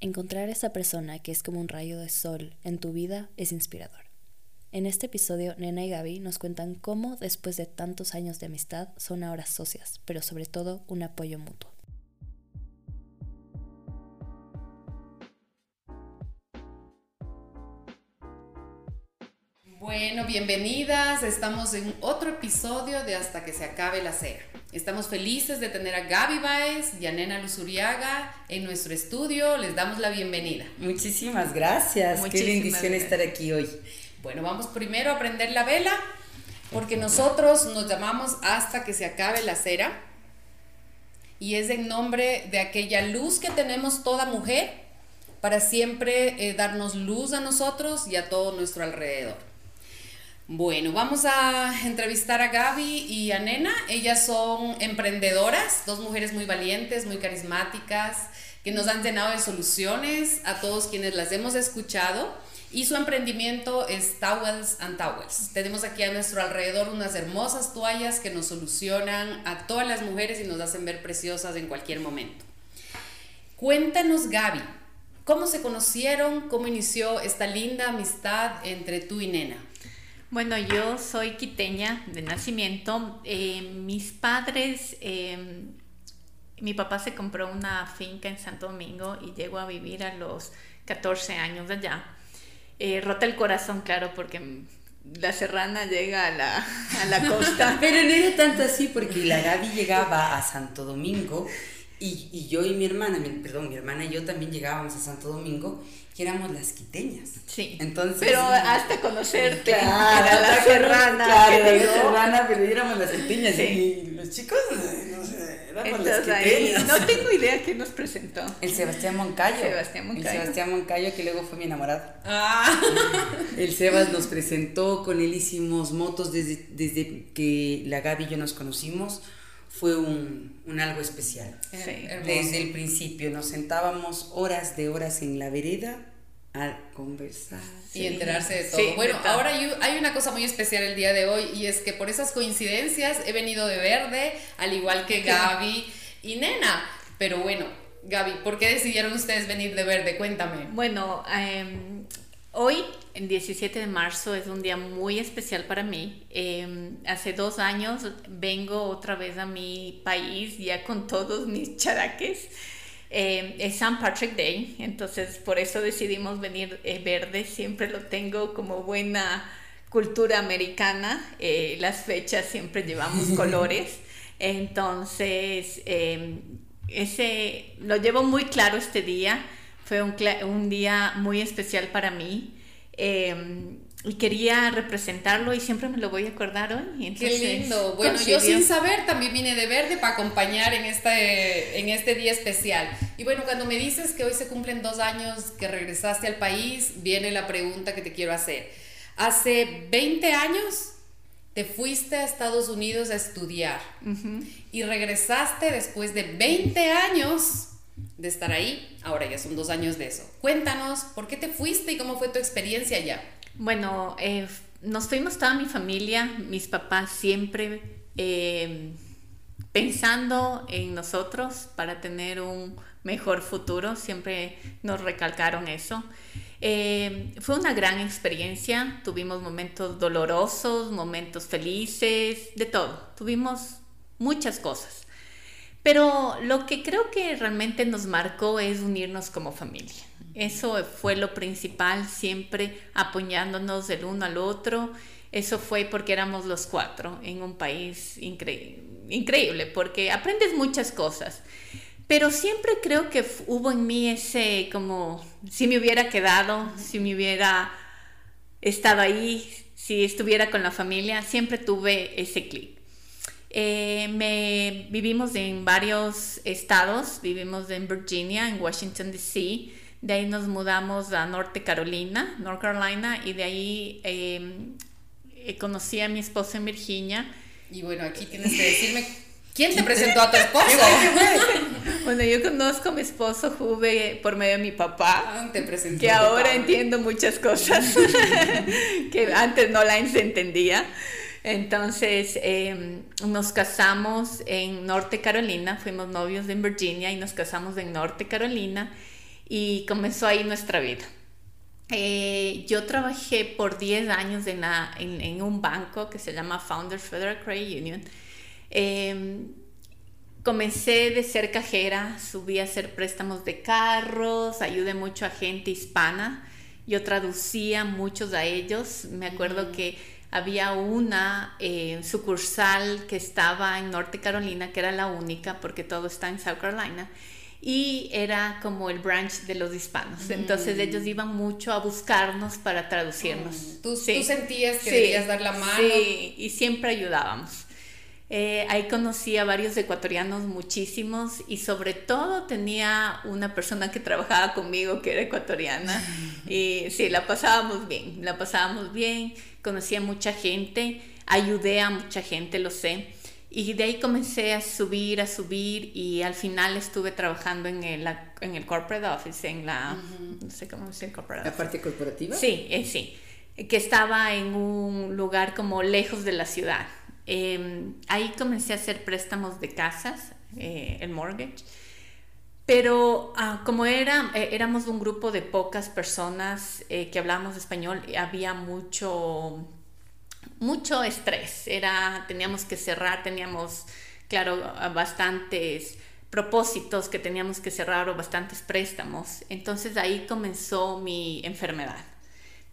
Encontrar a esa persona que es como un rayo de sol en tu vida es inspirador. En este episodio, Nena y Gaby nos cuentan cómo, después de tantos años de amistad, son ahora socias, pero sobre todo un apoyo mutuo. Bueno, bienvenidas. Estamos en otro episodio de Hasta que se acabe la cera. Estamos felices de tener a Gaby Baez y a Nena Luzuriaga en nuestro estudio. Les damos la bienvenida. Muchísimas gracias. Qué bendición estar aquí hoy. Bueno, vamos primero a prender la vela porque nosotros nos llamamos Hasta que se acabe la cera y es en nombre de aquella luz que tenemos toda mujer para siempre eh, darnos luz a nosotros y a todo nuestro alrededor. Bueno, vamos a entrevistar a Gaby y a Nena. Ellas son emprendedoras, dos mujeres muy valientes, muy carismáticas, que nos han llenado de soluciones a todos quienes las hemos escuchado. Y su emprendimiento es Towels and Towels. Tenemos aquí a nuestro alrededor unas hermosas toallas que nos solucionan a todas las mujeres y nos hacen ver preciosas en cualquier momento. Cuéntanos, Gaby, ¿cómo se conocieron? ¿Cómo inició esta linda amistad entre tú y Nena? Bueno, yo soy quiteña de nacimiento. Eh, mis padres, em, mi papá se compró una finca en Santo Domingo y llegó a vivir a los 14 años allá. Eh, rota el corazón, claro, porque la serrana llega a la, a la costa. Pero no era tanto así porque la Gaby llegaba a Santo Domingo y, y yo y mi hermana, perdón, mi hermana y yo también llegábamos a Santo Domingo que éramos las quiteñas. Sí. Entonces, pero hasta conocerte. Claro, era la serrana. Claro, la serrana, pero éramos las quiteñas. Y los chicos, no sé, éramos las quiteñas. no tengo idea quién nos presentó. El Sebastián Moncayo. Sebastián Moncayo. El Sebastián Moncayo, que luego fue mi enamorado. Ah. El Sebas nos presentó, con él hicimos motos desde, desde que la Gaby y yo nos conocimos fue un, un algo especial. Desde el principio nos sentábamos horas de horas en la vereda a conversar. Y enterarse de todo. bueno, ahora hay una cosa muy especial el día de hoy y es que por esas coincidencias he venido de verde, al igual que Gaby y Nena. Pero bueno, Gaby, ¿por qué decidieron ustedes venir de verde? Cuéntame. Bueno, em, hoy, el 17 de marzo, es un día muy especial para mí. Em, hace dos años vengo otra vez a mi país ya con todos mis charaques. Eh, es San Patrick Day, entonces por eso decidimos venir eh, verde, siempre lo tengo como buena cultura americana, eh, las fechas siempre llevamos colores, entonces em, ese lo llevo muy claro este día, fue un, un día muy especial para mí. Em, y quería representarlo y siempre me lo voy a acordar hoy. Qué lindo. Bueno, yo sin saber también vine de verde para acompañar en este, en este día especial. Y bueno, cuando me dices que hoy se cumplen dos años que regresaste al país, viene la pregunta que te quiero hacer. Hace 20 años te fuiste a Estados Unidos a estudiar y regresaste después de 20 años de estar ahí. Ahora ya son dos años de eso. Cuéntanos, ¿por qué te fuiste y cómo fue tu experiencia allá? Bueno, eh, nos fuimos toda mi familia, mis papás siempre eh, pensando en nosotros para tener un mejor futuro, siempre nos recalcaron eso. Eh, fue una gran experiencia, tuvimos momentos dolorosos, momentos felices, de todo, tuvimos muchas cosas. Pero lo que creo que realmente nos marcó es unirnos como familia. Eso fue lo principal, siempre apoyándonos el uno al otro. Eso fue porque éramos los cuatro en un país increíble, porque aprendes muchas cosas. Pero siempre creo que hubo en mí ese como, si me hubiera quedado, si me hubiera estado ahí, si estuviera con la familia, siempre tuve ese clic. Eh, me, vivimos en varios estados, vivimos en Virginia, en Washington, D.C., de ahí nos mudamos a Norte Carolina, North Carolina, y de ahí em, eh, conocí a mi esposo en Virginia. Y bueno, aquí tienes que decirme, ¿quién te presentó a tu esposo? bueno, yo conozco a mi esposo Juve por medio de mi papá, ah, te presentó que ahora entiendo muchas cosas que antes no las entendía. Entonces em, nos casamos en Norte Carolina, fuimos novios en Virginia y nos casamos en Norte Carolina y comenzó ahí nuestra vida. Eh, yo trabajé por 10 años en, en, un banco que se llama Founders Federal Credit Union. Em, comencé de ser cajera, subí a hacer préstamos de carros, ayudé mucho a gente hispana. Yo traducía muchos a ellos. Me acuerdo que había una eh, sucursal que estaba en Norte Carolina, que era la única, porque todo está en South Carolina y era como el branch de los hispanos. Entonces mm. ellos iban mucho a buscarnos para traducirnos. Mm. ¿Tú, sentías que debías dar la mano? Sí, y siempre ayudábamos. Eh, ahí conocí a varios ecuatorianos, muchísimos, y sobre todo tenía una persona que trabajaba conmigo que era ecuatoriana. y sí, la pasábamos bien, la pasábamos bien, conocí a mucha gente, ayudé a mucha gente, lo sé. Y de ahí comencé a subir, a subir y al final estuve trabajando en el, en el corporate office, en la, no sé cómo decir corporate ¿La parte corporativa? Sí, eh, sí, que estaba en un lugar como lejos de la ciudad. Em, ahí comencé a hacer préstamos de casas, eh, el mortgage. Pero ah, como eh, éramos un grupo de pocas personas que hablábamos español, había mucho mucho estrés. Era, teníamos que cerrar, teníamos, claro, bastantes propósitos que teníamos que cerrar o bastantes préstamos. Entonces ahí comenzó mi enfermedad.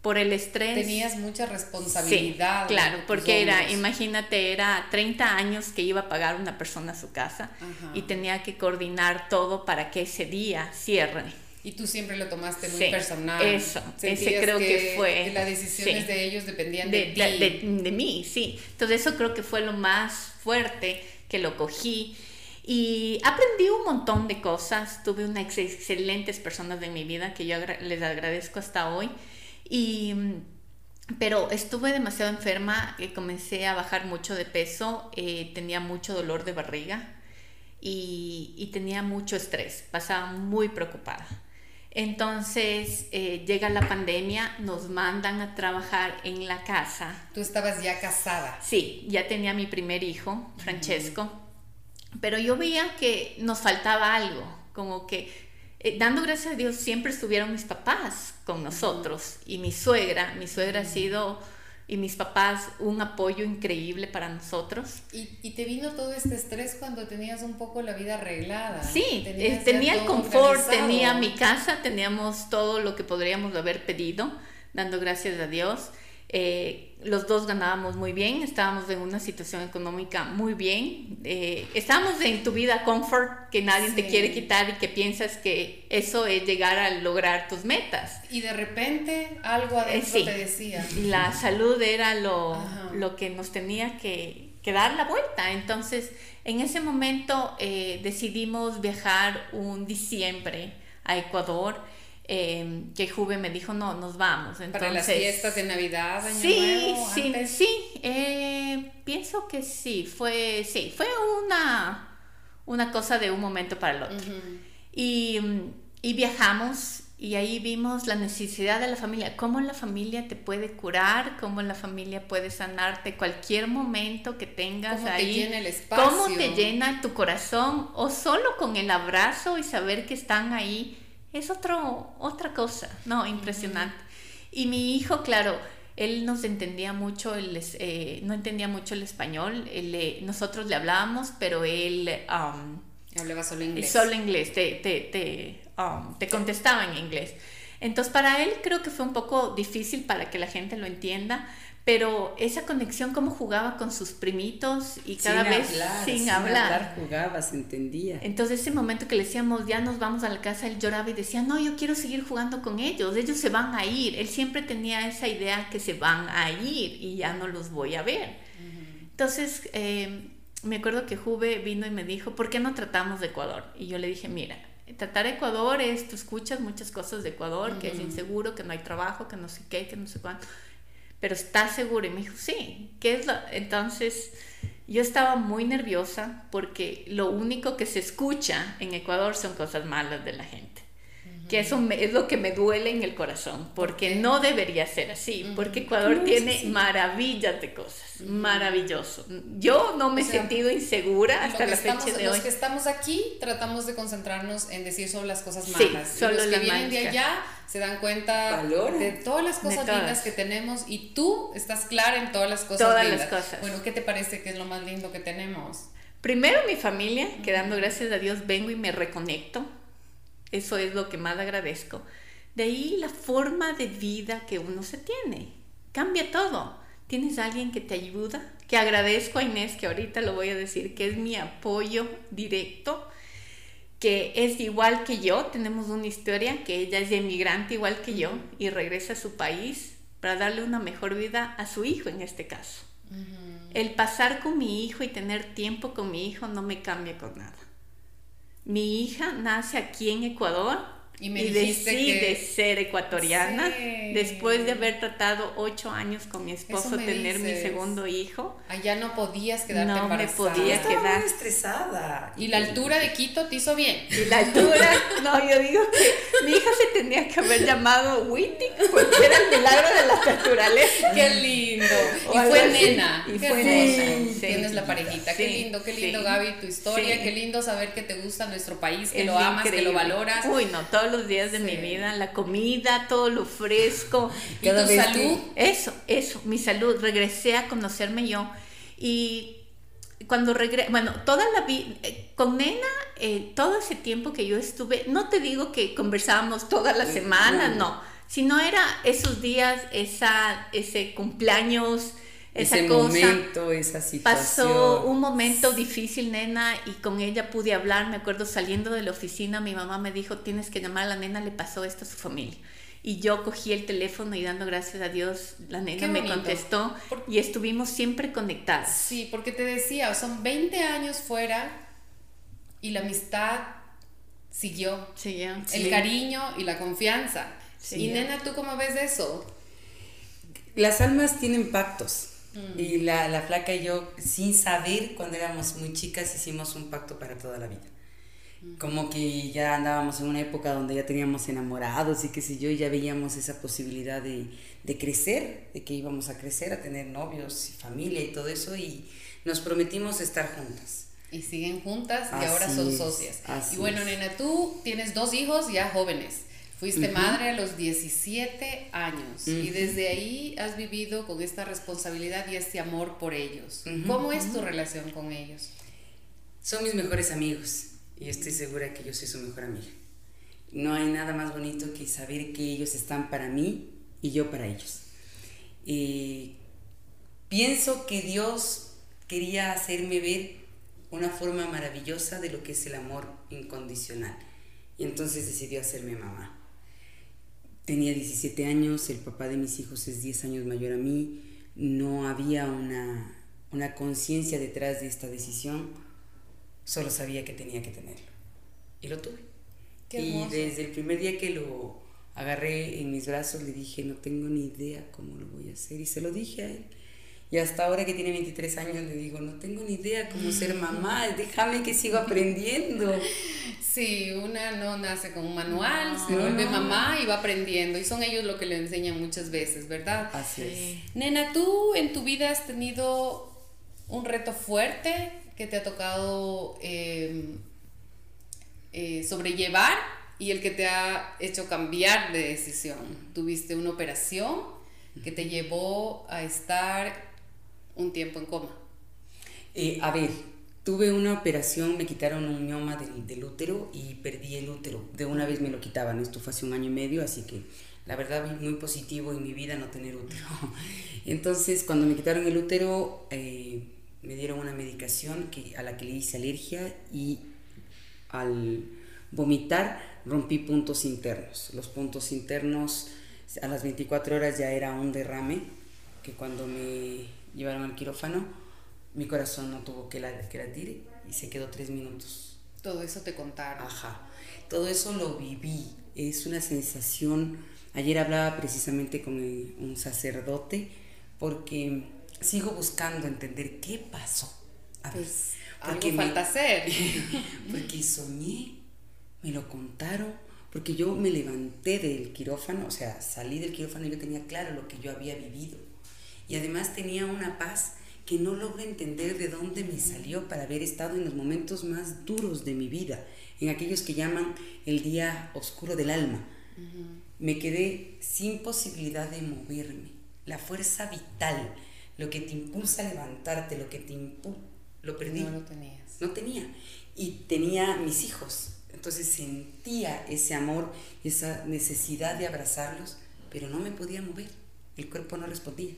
Por el estrés. Tenías mucha responsabilidad. Sí, claro, porque era, imagínate, era 30 años que iba a pagar una persona a su casa y tenía que coordinar todo para que ese día cierre. Y tú siempre lo tomaste muy personal. Eso, ese creo que, fue. Que las decisiones de ellos dependían de, ti. De, de, mí, sí. Entonces eso creo que fue lo más fuerte que lo cogí. Y aprendí un montón de cosas. Tuve unas excelentes personas de mi vida que yo les agradezco hasta hoy. Y, pero estuve demasiado enferma, y comencé a bajar mucho de peso, eh, tenía mucho dolor de barriga y, y tenía mucho estrés, pasaba muy preocupada. Entonces eh, llega la pandemia, nos mandan a trabajar en la casa. ¿Tú estabas ya casada? Sí, ya tenía mi primer hijo, Francesco, pero yo veía que nos faltaba algo, como que eh, dando gracias a Dios siempre estuvieron mis papás con nosotros y mi suegra, mi suegra ha sido y mis papás un apoyo increíble para nosotros. ¿Y, y te vino todo este estrés cuando tenías un poco la vida arreglada? Sí, eh, tenía el confort, tenía mi casa, teníamos todo lo que podríamos haber pedido, dando gracias a Dios. Eh, los dos ganábamos muy bien, estábamos en una situación económica muy bien, eh, estábamos en tu vida comfort que nadie te quiere quitar y que piensas que eso es llegar a lograr tus metas. Y de repente algo adentro te decía. La salud era lo, lo que nos tenía que, que, dar la vuelta. Entonces, en ese momento eh, decidimos viajar un diciembre a Ecuador Em, que Juve me dijo, no, nos vamos. Entonces, ¿Para las fiestas de Navidad, Año sí, Nuevo, Sí, sí, eh, pienso que sí, fue, sí, fue una, una cosa de un momento para el otro. y, y, viajamos y ahí vimos la necesidad de la familia, cómo la familia te puede curar, cómo la familia puede sanarte cualquier momento que tengas ¿Cómo ahí. Te llena el espacio? Cómo te llena tu corazón o solo con el abrazo y saber que están ahí es otro, otra cosa, no, impresionante. Y mi hijo, claro, él nos entendía mucho, él, eh, no entendía mucho el español, nosotros le hablábamos, pero él... Um, Hablaba solo inglés. Solo inglés, te, te, te, um, te contestaba en inglés. Entonces para él creo que fue un poco difícil para que la gente lo entienda, pero esa conexión, cómo jugaba con sus primitos y cada vez sin, sin hablar. jugaba, se entendía. Entonces ese momento que le decíamos, ya nos vamos a la casa, él lloraba y decía, no, yo quiero seguir jugando con ellos, ellos se van a ir. Él siempre tenía esa idea que se van a ir y ya no los voy a ver. Entonces eh, me acuerdo que Juve vino y me dijo, ¿por qué no tratamos de Ecuador? Y yo le dije, mira, tratar Ecuador es, tú escuchas muchas cosas de Ecuador, que es inseguro, que no hay trabajo, que no sé qué, que no sé cuánto pero ¿estás seguro? Y me dijo, sí, ¿qué es lo? Entonces yo estaba muy nerviosa porque lo único que se escucha en Ecuador son cosas malas de la gente. Que eso es lo que me duele en el corazón, porque no debería ser así, porque Ecuador tiene maravillas de cosas, maravilloso. Yo no me he sentido insegura hasta la fecha de hoy. Los que estamos aquí tratamos de concentrarnos en decir solo las cosas malas. Sí, solo los que vienen de allá se dan cuenta de todas las cosas lindas que tenemos y tú estás clara en todas las cosas todas lindas. las cosas. Bueno, ¿qué te parece que es lo más lindo que tenemos? Primero mi familia, que dando gracias a Dios vengo y me reconecto eso es lo que más agradezco. De ahí la forma de vida que uno se tiene. Cambia todo. Tienes alguien que te ayuda, que agradezco a Inés, que ahorita lo voy a decir, que es mi apoyo directo, que es igual que yo, tenemos una historia, que ella es emigrante igual que yo y regresa a su país para darle una mejor vida a su hijo en este caso. El pasar con mi hijo y tener tiempo con mi hijo no me cambia con nada. Mi hija nace aquí en Ecuador y, me decide ser ecuatoriana después de haber tratado ocho años con mi esposo tener mi segundo hijo. Allá no podías quedarte no embarazada. me podía quedar muy estresada. Y la altura de Quito te hizo bien. Y la altura, no, yo digo que mi hija se tenía que haber llamado Witty porque era el milagro de la naturaleza. Qué lindo. y fue nena. Y fue nena. Tienes la parejita. qué lindo, qué lindo, Gaby, tu historia. Qué lindo saber que te gusta nuestro país, que lo amas, que lo valoras. Uy, no, todo los días de mi vida, la comida, todo lo fresco. ¿Y tu salud? Eso, eso, mi salud. Regresé a conocerme yo y cuando regresé, bueno, toda la vida, eh, con Nena, eh, todo ese tiempo que yo estuve, no te digo que conversábamos toda la semana, no, sino era esos días, esa, ese cumpleaños, esa ese momento, esa situación. Pasó un momento difícil, nena, y con ella pude hablar. Me acuerdo saliendo de la oficina, mi mamá me dijo, tienes que llamar a la nena, le pasó esto a su familia. Y yo cogí el teléfono y dando gracias a Dios, la nena me contestó y estuvimos siempre conectadas. Sí, porque te decía, son 20 años fuera y la amistad siguió. Siguió. El cariño y la confianza. Y nena, ¿tú cómo ves eso? Las almas tienen pactos. Mm. Y la, la, flaca y yo, sin saber, cuando éramos muy chicas, hicimos un pacto para toda la vida. Mm. Como que ya andábamos en una época donde ya teníamos enamorados y qué sé yo, y ya veíamos esa posibilidad de, de crecer, de que íbamos a crecer, a tener novios y familia y todo eso, y nos prometimos estar juntas. Y siguen juntas y ahora son socias. y bueno, nena, tú tienes dos hijos ya jóvenes. Fuiste madre a los 17 años y desde ahí has vivido con esta responsabilidad y este amor por ellos. ¿Cómo es tu relación con ellos? Son mis mejores amigos y estoy segura que yo soy su mejor amiga. No hay nada más bonito que saber que ellos están para mí y yo para ellos. Y pienso que Dios quería hacerme ver una forma maravillosa de lo que es el amor incondicional. Y entonces decidió hacerme mamá. Tenía 17 años, el papá de mis hijos es 10 años mayor a mí, no había una, una conciencia detrás de esta decisión, solo sabía que tenía que tenerlo. Y lo tuve. y desde el primer día que lo agarré en mis brazos le dije, no tengo ni idea cómo lo voy a hacer. Y se lo dije a él. Y hasta ahora que tiene 23 años le digo, no tengo ni idea cómo ser mamá, déjame que siga aprendiendo. Sí, una no nace con un manual, se vuelve mamá y va aprendiendo. Y son ellos lo que le enseñan muchas veces, ¿verdad? Así es. Nena, ¿tú en tu vida has tenido un reto fuerte que te ha tocado em, eh, sobrellevar y el que te ha hecho cambiar de decisión? ¿Tuviste una operación que te llevó a estar un tiempo en coma. Eh, a ver, tuve una operación, me quitaron un mioma del, del, útero y perdí el útero. De una vez me lo quitaban, esto fue hace un año y medio, así que la verdad muy positivo en mi vida no tener útero. Entonces, cuando me quitaron el útero, eh, me dieron una medicación que, a la que le hice alergia y al vomitar rompí puntos internos. Los puntos internos a las 24 horas ya era un derrame que cuando me llevaron al quirófano, mi corazón no tuvo que, la, que latir y se quedó tres minutos. Todo eso te contaron. Ajá, todo eso lo viví. Es una sensación. Ayer hablaba precisamente con un sacerdote porque sigo buscando entender qué pasó. A ver, pues, algo falta hacer. porque soñé, me lo contaron, porque yo me levanté del quirófano, o sea, salí del quirófano y yo tenía claro lo que yo había vivido. Y además tenía una paz que no logro entender de dónde me salió para haber estado en los momentos más duros de mi vida, en aquellos que llaman el día oscuro del alma. Me quedé sin posibilidad de moverme. La fuerza vital, lo que te impulsa a levantarte, lo que te impulsa, lo perdí. No lo tenías. No tenía. Y tenía mis hijos. Entonces sentía ese amor, esa necesidad de abrazarlos, pero no me podía mover. El cuerpo no respondía.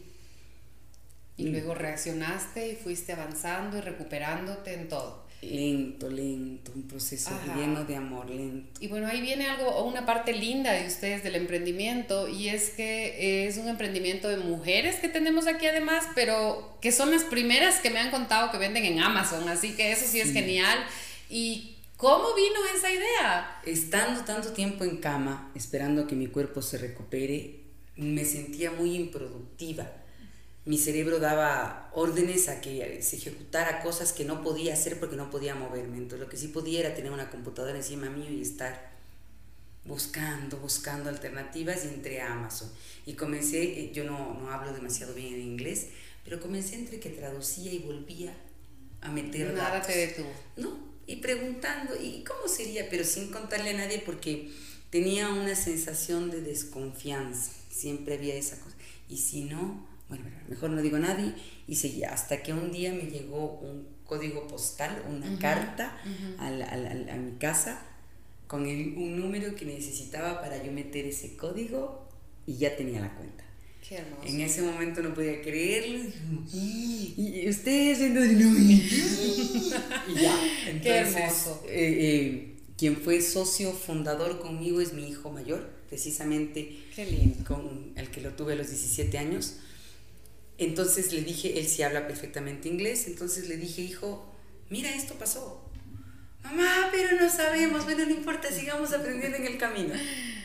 Y luego reaccionaste y fuiste avanzando y recuperándote en todo. Lento, lento, un proceso lleno de amor, lento. Y bueno, ahí viene algo, una parte linda de ustedes del emprendimiento, y es que es un emprendimiento de mujeres que tenemos aquí además, pero que son las primeras que me han contado que venden en Amazon, así que eso sí es genial. ¿Y cómo vino esa idea? Estando tanto tiempo en cama, esperando que mi cuerpo se recupere, me sentía muy improductiva mi cerebro daba órdenes a que se ejecutara cosas que no podía hacer porque no podía moverme. Entonces lo que sí podía era tener una computadora encima mío y estar buscando, buscando alternativas a Amazon. Y comencé, eh, yo no, no hablo demasiado bien en inglés, pero comencé entre que traducía y volvía a meter Nada te detuvo. No, y preguntando, ¿y cómo sería? Pero sin contarle a nadie porque tenía una sensación de desconfianza. Siempre había esa cosa. Y si no, bueno, mejor no digo a nadie, y seguía, hasta que un día me llegó un código postal, una carta a, mi casa con un número que necesitaba para yo meter ese código y ya tenía la cuenta. Qué hermoso. En ese momento no podía creerlo. Y ustedes y ya. Entonces, Qué hermoso. Eh, eh, quien fue socio fundador conmigo es mi hijo mayor, precisamente Qué lindo. con el que lo tuve a los 17 años. Entonces le dije, él sí habla perfectamente inglés, entonces le dije, hijo, mira, esto pasó. Mamá, pero no sabemos, bueno, no importa, sigamos aprendiendo en el camino.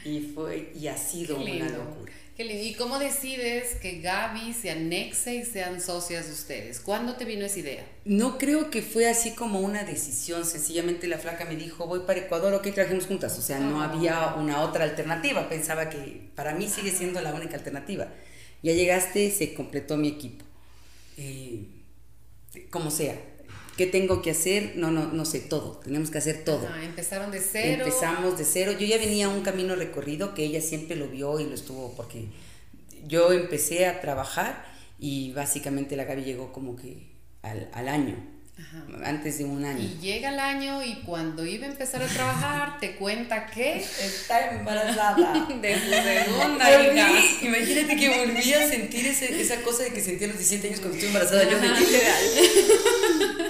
Y fue, y ha sido una locura. Qué lindo. ¿Y cómo decides que Gaby se anexe y sean socias de ustedes? ¿Cuándo te vino esa idea? No creo que fue así como una decisión. Sencillamente la flaca me dijo, voy para Ecuador, ok, trabajemos juntas. O sea, no ah. había una otra alternativa. Pensaba que para mí sigue siendo la única alternativa. Ya llegaste, se completó mi equipo. Eh, como sea. ¿Qué tengo que hacer? No, no, no sé, todo. Tenemos que hacer todo. empezaron de cero. Empezamos de cero. Yo ya venía un camino recorrido que ella siempre lo vio y lo estuvo porque yo empecé a trabajar y básicamente la Gaby llegó como que al, al año antes de un año. Y llega el año y cuando iba a empezar a trabajar te cuenta que está embarazada de su segunda hija. Imagínate que volví a sentir ese, esa cosa de que sentía a los 17 años cuando estoy embarazada. Yo me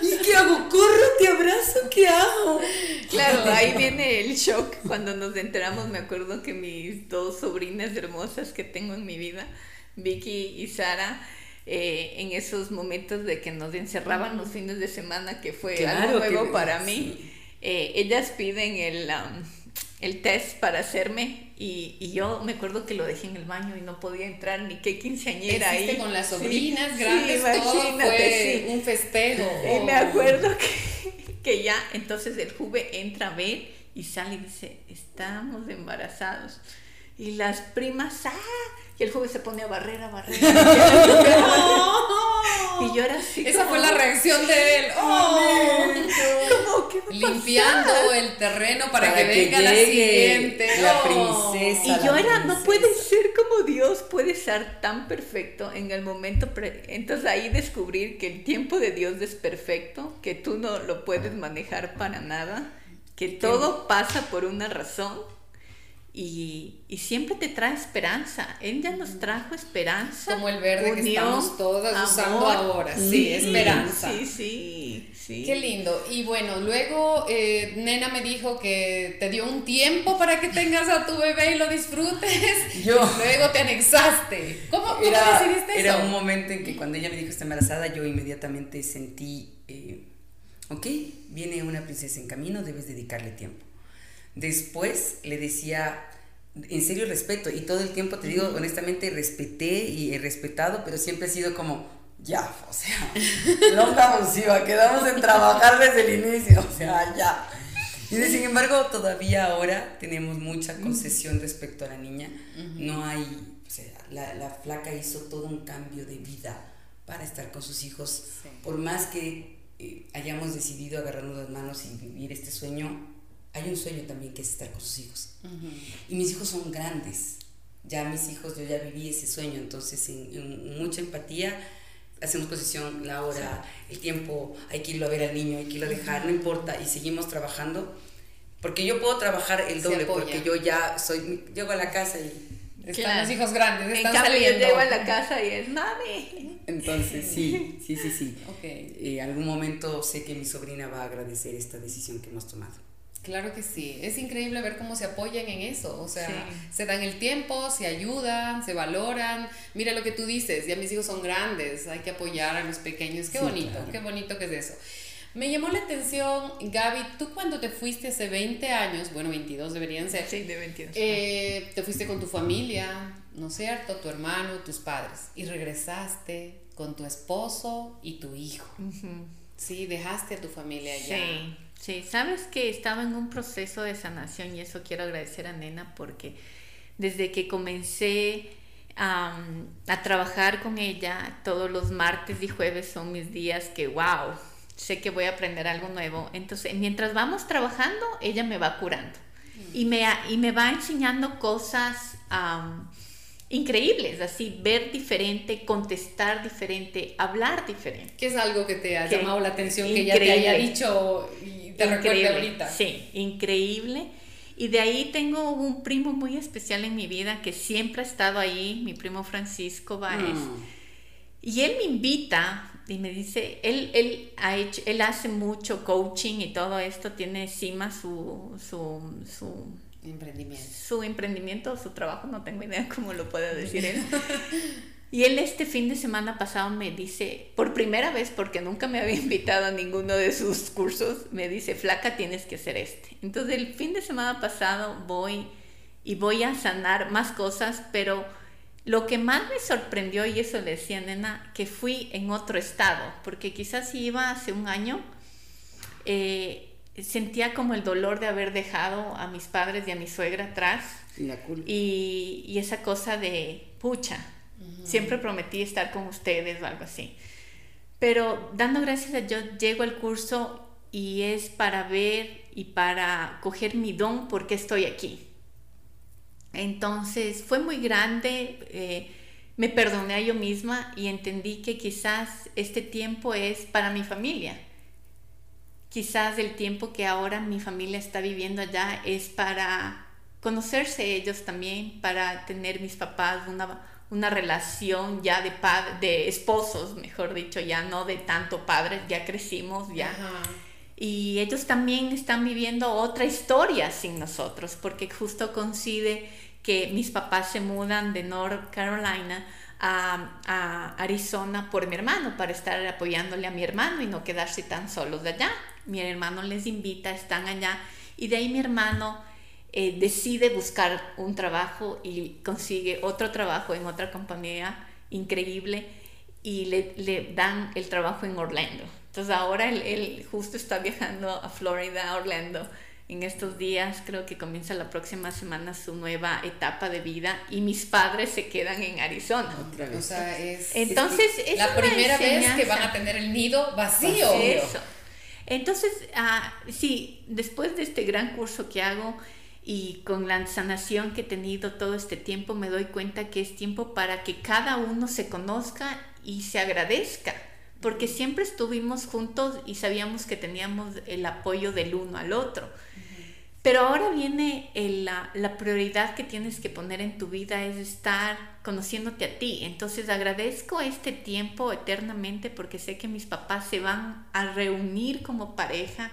¿Y qué hago? ¿Corro? ¿Te abrazo? ¿Qué hago? Claro, ahí viene el shock. Cuando nos enteramos, me acuerdo que mis dos sobrinas hermosas que tengo en mi vida, Vicky y Sara, eh, en esos momentos de que nos encerraban los fines de semana, que fue algo nuevo para mí. Eh, ellas piden el, um, el test para hacerme y, y, yo me acuerdo que lo dejé en el baño y no podía entrar ni qué quinceañera ahí. con las sobrinas grandes, todo fue un festejo. Y me acuerdo que, que ya, entonces el Juve entra a ver y sale y dice, estamos embarazados. Y las primas, ¡ah! Y el joven se pone a barrer, a barrer. y yo era así. Esa fue la reacción de él. ¡Oh! Limpiando el terreno para, que, venga la siguiente. La oh. princesa. Y yo era, no puede ser como Dios puede ser tan perfecto en el momento. Entonces ahí descubrir que el tiempo de Dios es perfecto, que tú no lo puedes manejar para nada, que todo pasa por una razón y, y, siempre te trae esperanza. Él ya nos trajo esperanza. Como el verde que estamos todas usando ahora. Sí, esperanza. Sí, sí, sí. Qué lindo. Y bueno, luego eh, Nena me dijo que te dio un tiempo para que tengas a tu bebé y lo disfrutes. Yo. luego te anexaste. ¿Cómo, cómo era, decidiste Era un momento en que cuando ella me dijo que está embarazada, yo inmediatamente sentí, eh, ok, viene una princesa en camino, debes dedicarle tiempo. Después le decía, en serio respeto, y todo el tiempo te digo, honestamente, respeté y he respetado, pero siempre ha sido como, ya, o sea, no estamos iba, quedamos en trabajar desde el inicio, o sea, ya. Y sin embargo, todavía ahora tenemos mucha concesión respecto a la niña. No hay, o sea, la, la, flaca hizo todo un cambio de vida para estar con sus hijos. Por más que eh, hayamos decidido agarrarnos las manos y vivir este sueño, hay un sueño también que es estar con sus hijos. Y mis hijos son grandes. Ya mis hijos, yo ya viví ese sueño, entonces en, mucha empatía hacemos posición la hora, el tiempo, hay que irlo a ver al niño, hay que irlo a dejar, no importa, y seguimos trabajando. Porque yo puedo trabajar el doble, porque yo ya soy, llego a la casa y... Están los hijos grandes, están saliendo. Yo llego a la casa y es mami. Entonces, sí, sí, sí, sí. Okay. En eh, algún momento sé que mi sobrina va a agradecer esta decisión que hemos tomado. Claro que sí, es increíble ver cómo se apoyan en eso, o sea, se dan el tiempo, se ayudan, se valoran. Mira lo que tú dices, ya mis hijos son grandes, hay que apoyar a los pequeños, qué bonito, qué bonito que es eso. Me llamó la atención, Gaby, tú cuando te fuiste hace 20 años, bueno, 22 deberían ser. Sí, de 22. Eh, te fuiste con tu familia, ¿no es cierto? Tu hermano, tus padres, y regresaste con tu esposo y tu hijo. Sí, dejaste a tu familia allá. Sí. Sí, sabes que estaba en un proceso de sanación y eso quiero agradecer a Nena porque desde que comencé a trabajar con ella, todos los martes y jueves son mis días que, wow, sé que voy a aprender algo nuevo. Entonces, mientras vamos trabajando, ella me va curando y me, y me va enseñando cosas increíbles, así, ver diferente, contestar diferente, hablar diferente. ¿Qué es algo que te ha llamado la atención que ella te haya dicho te increíble, ahorita. Sí, increíble. Y de ahí tengo un primo muy especial en mi vida que siempre ha estado ahí, mi primo Francisco Báez. Mm. Y él me invita y me dice, él, él, ha hecho, él hace mucho coaching y todo esto, tiene encima su, su, su emprendimiento. Su emprendimiento, su trabajo, no tengo idea cómo lo puede decir él. Y él este fin de semana pasado me dice, por primera vez, porque nunca me había invitado a ninguno de sus cursos, me dice, flaca, tienes que hacer este. Entonces el fin de semana pasado voy y voy a sanar más cosas, pero lo que más me sorprendió, y eso le decía nena, que fui en otro estado, porque quizás si iba hace un año, eh, sentía como el dolor de haber dejado a mis padres y a mi suegra atrás. Y, y esa cosa de, pucha, Siempre prometí estar con ustedes o algo así. Pero dando gracias a Dios, llego al curso y es para ver y para coger mi don porque estoy aquí. Entonces fue muy grande, eh, me perdoné a yo misma y entendí que quizás este tiempo es para mi familia. Quizás el tiempo que ahora mi familia está viviendo allá es para conocerse ellos también, para tener mis papás una una relación ya de, de esposos, mejor dicho, ya no de tanto padres, ya crecimos, ya. Y ellos también están viviendo otra historia sin nosotros, porque justo coincide que mis papás se mudan de North Carolina a, a, Arizona por mi hermano, para estar apoyándole a mi hermano y no quedarse tan solos de allá. Mi hermano les invita, están allá, y de ahí mi hermano eh, decide buscar un trabajo y consigue otro trabajo en otra compañía increíble y le, le dan el trabajo en Orlando. Entonces ahora él, justo está viajando a Florida, Orlando, en estos días, creo que comienza la próxima semana su nueva etapa de vida y mis padres se quedan en Arizona. O sea, es, Entonces, es la primera vez que van a tener el nido vacío. Entonces, ah, sí, después de este gran curso que hago, y con la sanación que he tenido todo este tiempo me doy cuenta que es tiempo para que cada uno se conozca y se agradezca, porque siempre estuvimos juntos y sabíamos que teníamos el apoyo del uno al otro. Pero ahora viene la, la, prioridad que tienes que poner en tu vida es estar conociéndote a ti. Entonces agradezco este tiempo eternamente porque sé que mis papás se van a reunir como pareja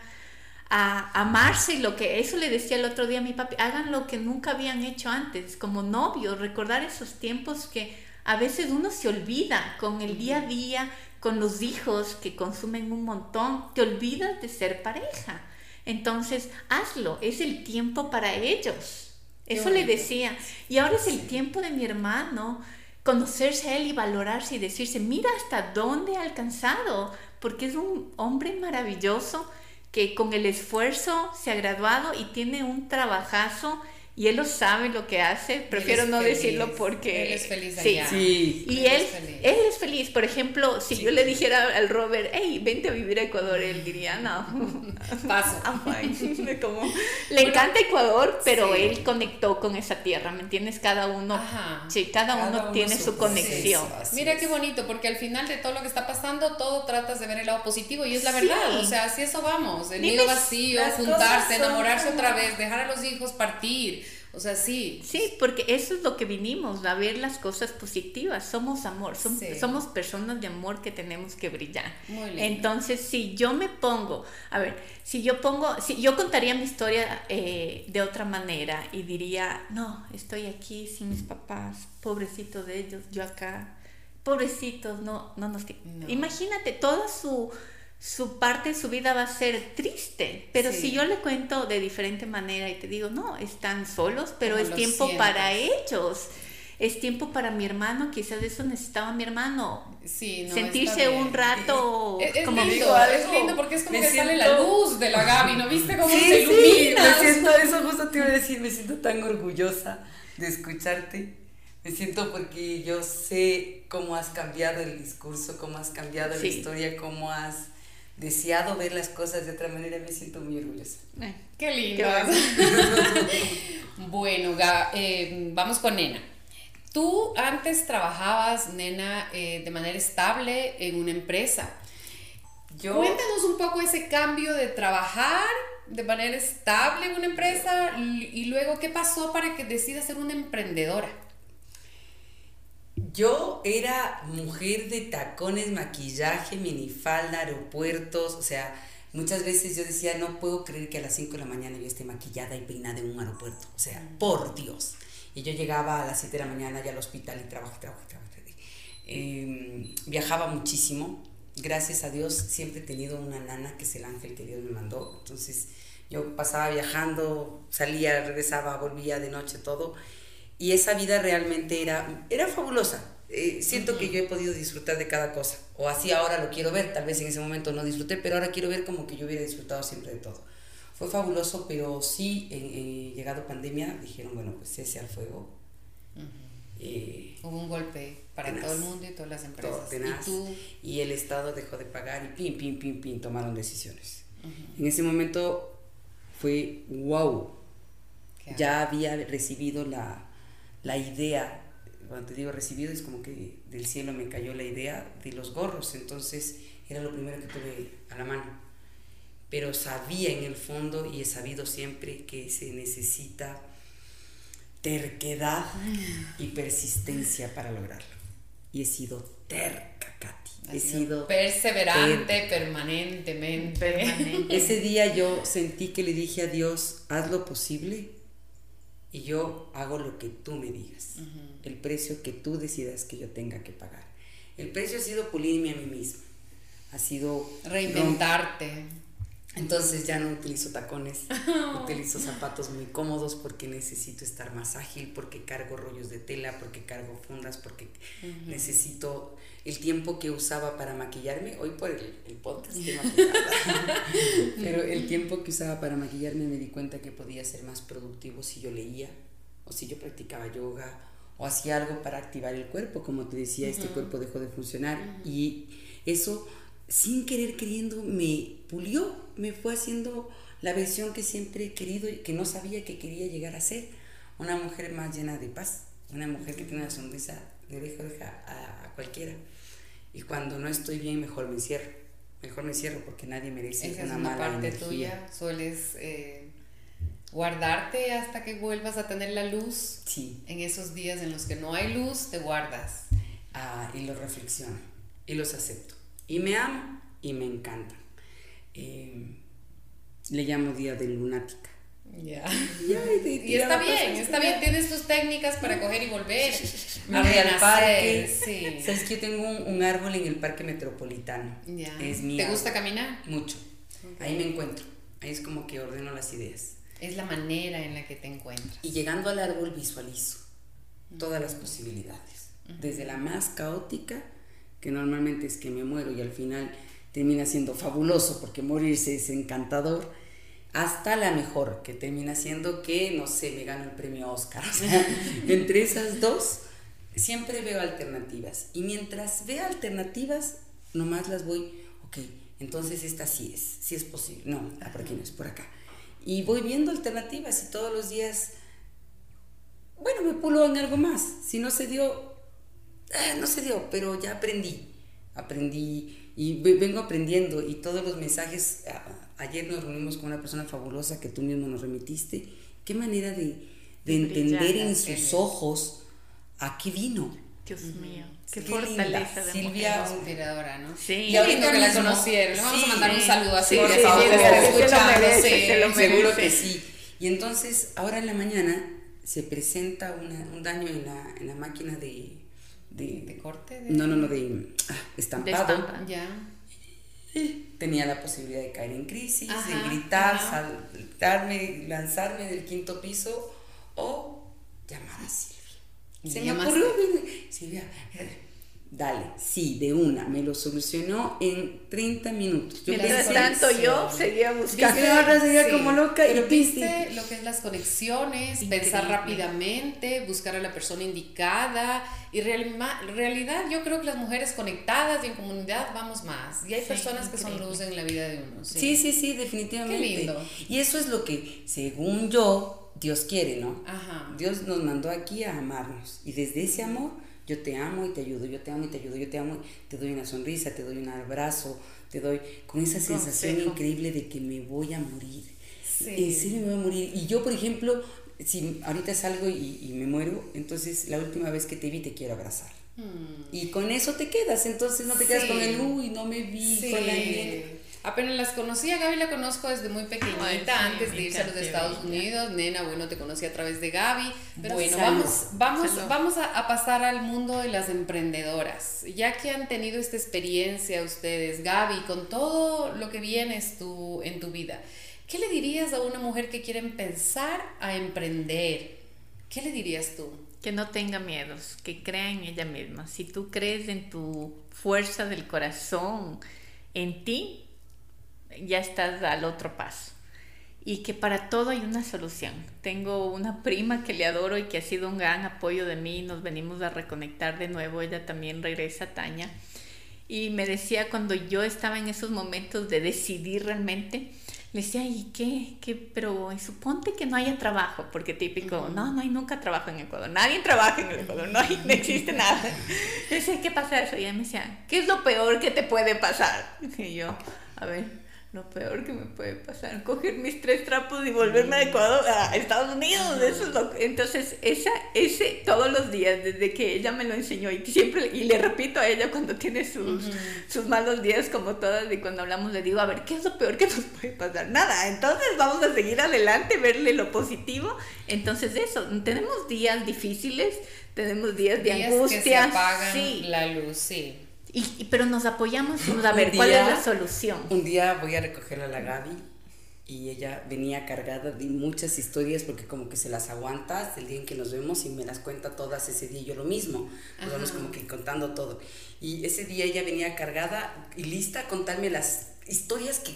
a amarse, lo que eso le decía el otro día a mi papi, hagan lo que nunca habían hecho antes, como novios, recordar esos tiempos que a veces uno se olvida con el día a día, con los hijos que consumen un montón, te olvidas de ser pareja. Entonces, hazlo, es el tiempo para ellos. Eso le decía. Y ahora es el tiempo de mi hermano, conocerse a él y valorarse y decirse, mira hasta dónde ha alcanzado, porque es un hombre maravilloso que con el esfuerzo se ha graduado y tiene un trabajazo y él lo sabe lo que hace, prefiero no decirlo porque... Él es feliz allá. Sí, Y él, él es feliz. Por ejemplo, si yo le dijera al Robert, hey, vente a vivir a Ecuador, él diría, no. Paso. Como, le encanta Ecuador, pero él conectó con esa tierra, ¿me entiendes? Cada uno, sí, cada, uno, tiene su, conexión. Mira qué bonito, porque al final de todo lo que está pasando, todo tratas de ver el lado positivo y es la verdad. O sea, así eso vamos. El nido vacío, juntarse, enamorarse otra vez, dejar a los hijos partir o sea, sí. Sí, porque eso es lo que vinimos, a ver las cosas positivas. Somos amor, somos personas de amor que tenemos que brillar. Muy Entonces, si yo me pongo, a ver, si yo pongo, si yo contaría mi historia eh, de otra manera y diría, no, estoy aquí sin mis papás, pobrecito de ellos, yo acá, pobrecitos, no, no nos... Imagínate toda su su parte de su vida va a ser triste. Pero si yo le cuento de diferente manera y te digo, no, están solos, pero es tiempo para ellos. Es tiempo para mi hermano, quizás eso necesitaba mi hermano. Sí, Sentirse un rato es, como lindo, es lindo porque es como que sale la luz de la Gaby, ¿no viste cómo se ilumina? me siento, eso justo te iba a decir, me siento tan orgullosa de escucharte. Me siento porque yo sé cómo has cambiado el discurso, cómo has cambiado la historia, cómo has deseado ver las cosas de otra manera, me siento muy orgullosa. qué lindo. bueno, eh, vamos con Nena. Tú antes trabajabas, Nena, eh, de manera estable en una empresa. Yo, Cuéntanos un poco ese cambio de trabajar de manera estable en una empresa y luego qué pasó para que decidas ser una emprendedora. Yo era mujer de tacones, maquillaje, minifalda, aeropuertos, o sea, muchas veces yo decía, no puedo creer que a las 5 de la mañana yo esté maquillada y peinada en un aeropuerto, o sea, por Dios. Y yo llegaba a las 7 de la mañana ya al hospital y trabajé, trabajé, trabajé. Eh, viajaba muchísimo, gracias a Dios siempre he tenido una nana que es el ángel que Dios me mandó, entonces yo pasaba viajando, salía, regresaba, volvía de noche, todo y esa vida realmente era, era fabulosa. Eh, siento que yo he podido disfrutar de cada cosa, o así ahora lo quiero ver, tal vez en ese momento no disfruté, pero ahora quiero ver como que yo hubiera disfrutado siempre de todo. Fue fabuloso, pero sí, en, llegado pandemia, dijeron, bueno, pues cese al fuego. Eh, Hubo un golpe para todo el mundo y todas las empresas. ¿Y, y el Estado dejó de pagar y pim, pim, pim, pim, tomaron decisiones. En ese momento fue wow. Ya había recibido la, la idea, cuando te digo recibido, es como que del cielo me cayó la idea de los gorros, entonces era lo primero que tuve a la mano. Pero sabía en el fondo y he sabido siempre que se necesita terquedad y persistencia para lograrlo. Y he sido terca, Katy. he sido perseverante permanentemente. permanentemente. Ese día yo sentí que le dije a Dios, haz lo posible y yo hago lo que tú me digas, el precio que tú decidas que yo tenga que pagar. El precio ha sido pulirme a mí misma, ha sido reinventarte. Entonces ya no utilizo tacones, utilizo zapatos muy cómodos porque necesito estar más ágil, porque cargo rollos de tela, porque cargo fundas, porque necesito el tiempo que usaba para maquillarme, hoy por el, el podcast pero el tiempo que usaba para maquillarme me di cuenta que podía ser más productivo si yo leía o si yo practicaba yoga o hacía algo para activar el cuerpo, como te decía, este cuerpo dejó de funcionar y eso sin querer queriendo me pulió, me fue haciendo la versión que siempre he querido y que no sabía que quería llegar a ser, una mujer más llena de paz, una mujer que tiene una sonrisa de oreja a, a cualquiera. Y cuando no estoy bien, mejor me encierro. Mejor me cierro porque nadie merece Esa una, es una parte tuya. Sueles eh, guardarte hasta que vuelvas a tener la luz. Sí. En esos días en los que no hay luz, te guardas. Ah, y los reflexiono. Y los acepto. Y me amo y me encantan. Eh, le llamo día de lunática. Ya. y está bien, está bien. Tienes tus técnicas para coger y volver a renacer. Sí. Sabes que yo tengo un, árbol en el parque metropolitano. Es ¿Te gusta caminar? Mucho. Ahí me encuentro. Ahí es como que ordeno las ideas. Es la manera en la que te encuentras. Y llegando al árbol visualizo todas las posibilidades. Desde la más caótica, que normalmente es que me muero y al final termina siendo fabuloso porque morirse es encantador, hasta la mejor, que termina siendo que, no sé, me gano el premio Oscar. entre esas dos, siempre veo alternativas. Y mientras veo alternativas, nomás las voy, ok, entonces esta sí es, sí es posible. No, por aquí no es, por acá. Y voy viendo alternativas y todos los días, bueno, me pulo en algo más. Si no se dio, eh, no se dio, pero ya aprendí. Aprendí y vengo aprendiendo y todos los mensajes, ayer nos reunimos con una persona fabulosa que tú mismo nos remitiste, qué manera de, de entender en sus ojos a qué vino. Dios mío, qué, fortaleza de Silvia, inspiradora, ¿no? Sí. Y ahorita que la conocieron, le vamos a mandar un saludo a Silvia, sí, escuchando, seguro que sí. Y entonces, ahora en la mañana se presenta un daño en la, en la máquina de de, corte? No, no, no, de ah, estampado. ya. tenía la posibilidad de caer en crisis, de gritar, saltarme, lanzarme del quinto piso o llamar a Silvia. Se me ocurrió, Silvia, Dale, sí, de una, me lo solucionó en 30 minutos. Yo Mientras tanto yo seguía buscando. seguía como loca y viste lo que es las conexiones, pensar rápidamente, buscar a la persona indicada y real, realidad yo creo que las mujeres conectadas y en comunidad vamos más y hay personas que son luz en la vida de uno. Sí, sí, sí, definitivamente. Qué lindo. Y eso es lo que, según yo, Dios quiere, ¿no? Ajá. Dios nos mandó aquí a amarnos y desde ese amor yo te amo y te ayudo, yo te amo y te ayudo, yo te amo, te doy una sonrisa, te doy un abrazo, te doy con esa sensación increíble de que me voy a morir. Sí. sí me voy a morir. Y yo, por ejemplo, si ahorita salgo y, y me muero, entonces la última vez que te vi te quiero abrazar. Hmm. Y con eso te quedas, entonces no te quedas con el, uy, no me vi, con la Apenas las conocí, a Gaby la conozco desde muy pequeñita, antes de irse a los Estados Unidos. Nena, bueno, te conocí a través de Gaby. Pero bueno, vamos, vamos, vamos a, pasar al mundo de las emprendedoras. Ya que han tenido esta experiencia ustedes, Gaby, con todo lo que vienes tú en tu vida, ¿qué le dirías a una mujer que quiere empezar a emprender? ¿Qué le dirías tú? Que no tenga miedos, que crea en ella misma. Si tú crees en tu fuerza del corazón, en ti, ya estás al otro paso. Y que para todo hay una solución. Tengo una prima que le adoro y que ha sido un gran apoyo de mí. Nos venimos a reconectar de nuevo. Ella también regresa, Tania. Y me decía cuando yo estaba en esos momentos de decidir realmente, le decía, ¿y qué? ¿Qué? Pero suponte que no haya trabajo, porque típico, no, no hay nunca trabajo en Ecuador, nadie trabaja en Ecuador, no, hay, no existe nada. Le decía, ¿qué pasa eso? Y ella me decía, ¿qué es lo peor que te puede pasar? Y yo, a ver, lo peor que me puede pasar, coger mis tres trapos y volverme a Ecuador, a Estados Unidos, eso es lo entonces esa, ese, todos los días, desde que ella me lo enseñó, y siempre, y le repito a ella cuando tiene sus, sus malos días como todas, y cuando hablamos le digo, a ver, ¿qué es lo peor que nos puede pasar? Nada, entonces vamos a seguir adelante, verle lo positivo, entonces eso, tenemos días difíciles, tenemos días de angustia, que se apagan la luz, sí. Y, pero nos apoyamos y a ver cuál es la solución. Un día voy a recogerla a la Gaby y ella venía cargada de muchas historias porque como que se las aguanta hasta el día en que nos vemos y me las cuenta todas ese día yo lo mismo. Nos vamos como que contando todo. Y ese día ella venía cargada y lista a contarme las historias que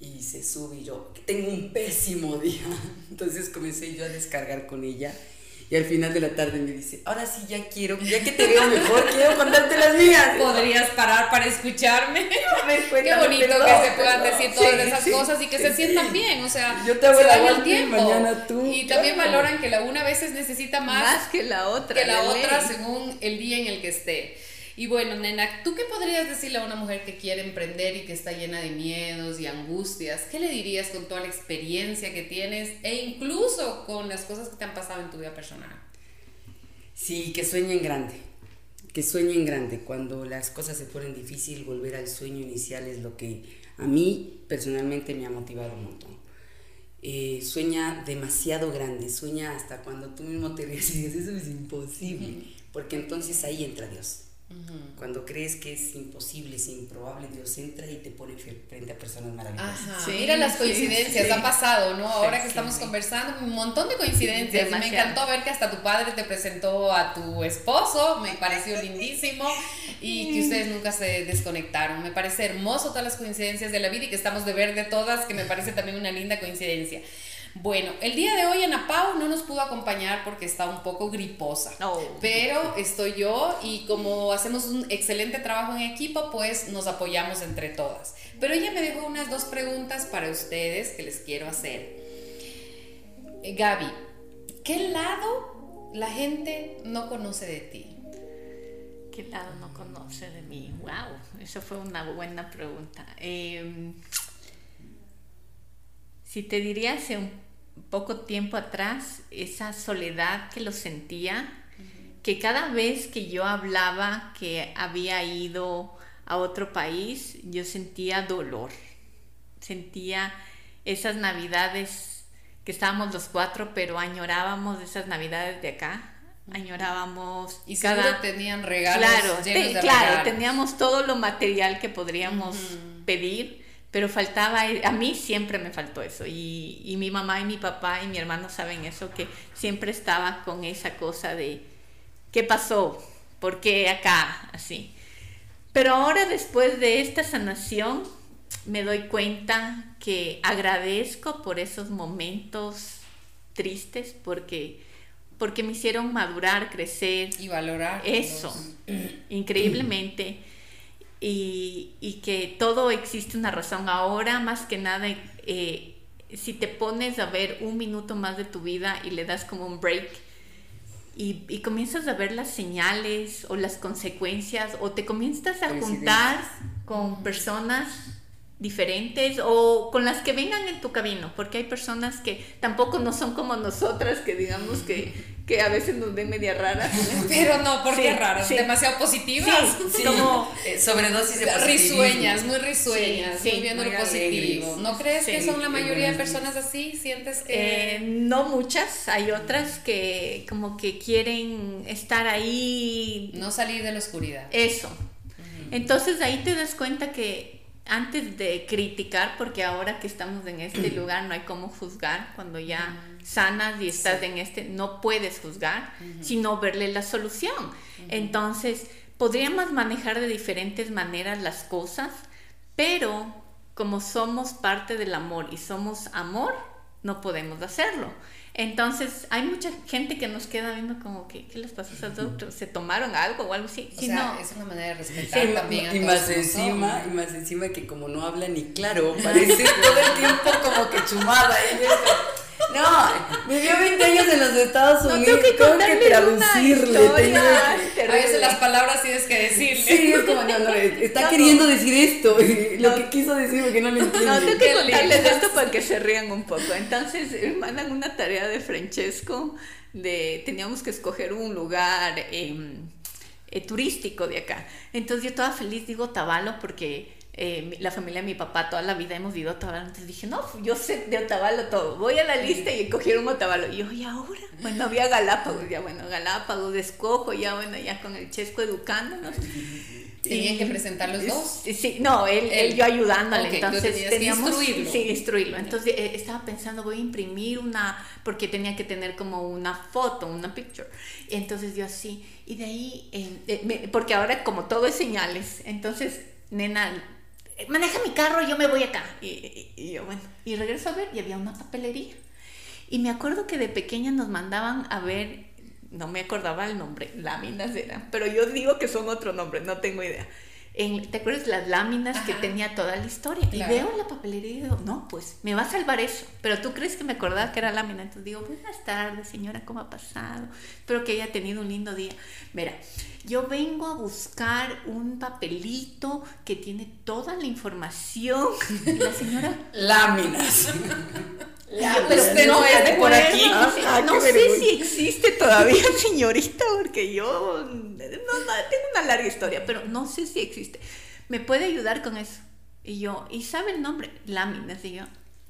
y se sube y yo tengo un pésimo día entonces comencé yo a descargar con ella y al final de la tarde me dice, ahora sí ya quiero, ya que te veo mejor, quiero contarte las mías. Podrías parar para escucharme. Qué bonito que se puedan decir todas esas cosas y que se sientan bien, o sea, Yo te se dan el tiempo. Mañana tú. Y también valoran que la una a veces necesita más, más que la otra. Que la otra según el día en el que esté. Y bueno, nena, ¿tú qué podrías decirle a una mujer que quiere emprender y que está llena de miedos y angustias? ¿Qué le dirías con toda la experiencia que tienes e incluso con las cosas que te han pasado en tu vida personal? Sí, que sueñen grande, que sueñen grande. Cuando las cosas se ponen difíciles, volver al sueño inicial es lo que a mí personalmente me ha motivado un montón. Eh, sueña demasiado grande, sueña hasta cuando tú mismo te ríes y dices, eso es imposible, porque entonces ahí entra Dios Cuando crees que es imposible, es improbable, Dios entra y te pone frente a personas maravillosas. Mira las coincidencias, ha pasado, ¿no? Ahora que estamos conversando, un montón de coincidencias. Me encantó ver que hasta tu padre te presentó a tu esposo, me pareció lindísimo y que ustedes nunca se desconectaron. Me parece hermoso todas las coincidencias de la vida y que estamos de ver de todas, que me parece también una linda coincidencia. Bueno, el día de hoy Ana Pau no nos pudo acompañar porque está un poco griposa, pero estoy yo y como hacemos un excelente trabajo en equipo, pues nos apoyamos entre todas. Pero ella me dejó unas dos preguntas para ustedes que les quiero hacer. Eh, Gaby, ¿qué lado la gente no conoce de ti? ¿Qué lado no conoce de mí? ¡Wow! Esa fue una buena pregunta. Em, si te diría hace un poco tiempo atrás, esa soledad que lo sentía, que cada vez que yo hablaba que había ido a otro país, yo sentía dolor, sentía esas navidades que estábamos los cuatro, pero añorábamos esas navidades de acá, añorábamos y cada tenían regalos claro claro teníamos todo lo material que podríamos pedir pero faltaba, a mí siempre me faltó eso y, y, mi mamá y mi papá y mi hermano saben eso, que siempre estaba con esa cosa de, ¿qué pasó? ¿Por qué acá? Así. Pero ahora después de esta sanación me doy cuenta que agradezco por esos momentos tristes porque porque me hicieron madurar, crecer y valorar eso increíblemente y, que todo existe una razón. Ahora más que nada, eh, si te pones a ver un minuto más de tu vida y le das como un break y, y comienzas a ver las señales o las consecuencias o te comienzas a juntar con personas diferentes o con las que vengan en tu camino, porque hay personas que tampoco no son como nosotras, que digamos que que a veces nos ven media raras. Pero no, porque qué raras, demasiado positivas. como eh, sobredosis de Risueñas, muy risueñas, muy viendo lo positivo. ¿No crees que son la mayoría de personas así? ¿Sientes que...? Eh, no muchas, hay otras que como que quieren estar ahí. No salir de la oscuridad. Eso. Entonces ahí te das cuenta que antes de criticar, porque ahora que estamos en este lugar no hay cómo juzgar, cuando ya sanas y estás en este, no puedes juzgar, sino verle la solución. Entonces, podríamos manejar de diferentes maneras las cosas, pero como somos parte del amor y somos amor, no podemos hacerlo. Entonces, hay mucha gente que nos queda viendo como que, ¿qué les pasó a esos otros? ¿Se tomaron algo o algo así? O sea, es una manera de respetar también a y más encima, y más encima que como no habla ni claro, parece todo el tiempo como que chumada. No, vivió 20 años en los Estados Unidos. No, tengo que, que traducirle. a veces las palabras tienes que decirle. Sí, es como, no, no, está queriendo decir esto. Lo que quiso decir porque no lo entiendo. No, tengo que contarles esto para que se rían un poco. Entonces, eh, mandan una tarea de Francesco. De, teníamos que escoger un lugar eh, turístico de acá. Entonces, yo toda feliz digo Tabalo porque eh, la familia de mi papá toda la vida hemos ido a Otavalo. Entonces dije, no, yo sé de Otavalo todo. Voy a la lista y cogieron Otavalo. Y yo, ¿y ahora? Bueno, había Galápagos. Ya, bueno, Galápagos, escojo, ya, bueno, ya con el Chesco educándonos. ¿Tenían que presentar los dos? Sí, no, él, él, yo ayudándole. entonces teníamos que instruirlo. Sí, instruirlo. Entonces eh, estaba pensando, voy a imprimir una, porque tenía que tener como una foto, una picture. Entonces yo así, y de ahí, eh, porque ahora como todo es señales, entonces, nena, maneja mi carro, yo me voy acá. Y, yo, bueno, y regreso a ver y había una papelería. Y me acuerdo que de pequeña nos mandaban a ver, no me acordaba el nombre, láminas eran, pero yo digo que son otro nombre, no tengo idea. ¿Te acuerdas las láminas que tenía toda la historia? Y veo la papelería y digo, no, pues me va a salvar eso. Pero tú crees que me acordaba que era lámina. Entonces digo, buenas tardes, señora, ¿cómo ha pasado? Espero que haya tenido un lindo día. Mira, yo vengo a buscar un papelito que tiene toda la información. la señora... Láminas. pero usted no es de por aquí. Ah, no sé si existe todavía, señorita, porque yo no, tengo una larga historia, pero no sé si existe. ¿Me puede ayudar con eso? Y yo, ¿y sabe el nombre? Láminas. Y yo,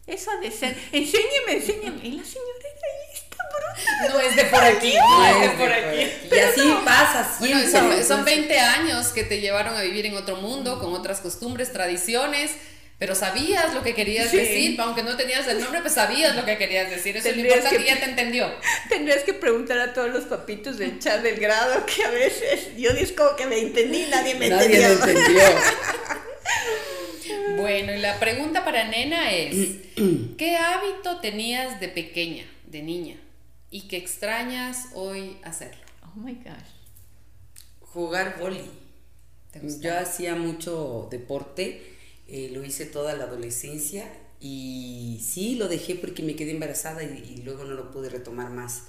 eso ha de ser. Enséñeme, enséñeme. Y la señora ahí está bruta. No es de por aquí, no es de por aquí. Y así pasa siempre. Bueno, son, 20 años que te llevaron a vivir en otro mundo, con otras costumbres, tradiciones, pero sabías lo que querías decir, aunque no tenías el nombre, pues sabías lo que querías decir. Eso es lo importante que, ya te entendió. Tendrías que preguntar a todos los papitos del chat del grado que a veces yo digo que me entendí, nadie me nadie entendió. entendió. bueno, y la pregunta para Nena es, ¿qué hábito tenías de pequeña, de niña, y que extrañas hoy hacerlo? Oh my gosh. Jugar boli. Yo hacía mucho deporte eh, lo hice toda la adolescencia y sí, lo dejé porque me quedé embarazada y, luego no lo pude retomar más.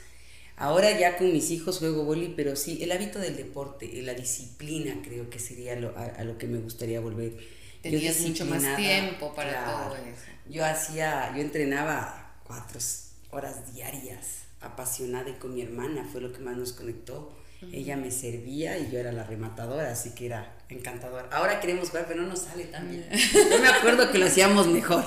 Ahora ya con mis hijos juego boli, pero sí, el hábito del deporte, la disciplina creo que sería lo, a, lo que me gustaría volver. Tenías mucho más tiempo para todo eso. Yo hacía, yo entrenaba cuatro horas diarias, apasionada y con mi hermana, fue lo que más nos conectó ella me servía y yo era la rematadora, así que era encantador. Ahora queremos jugar, pero no nos sale tan bien. Yo me acuerdo que lo hacíamos mejor.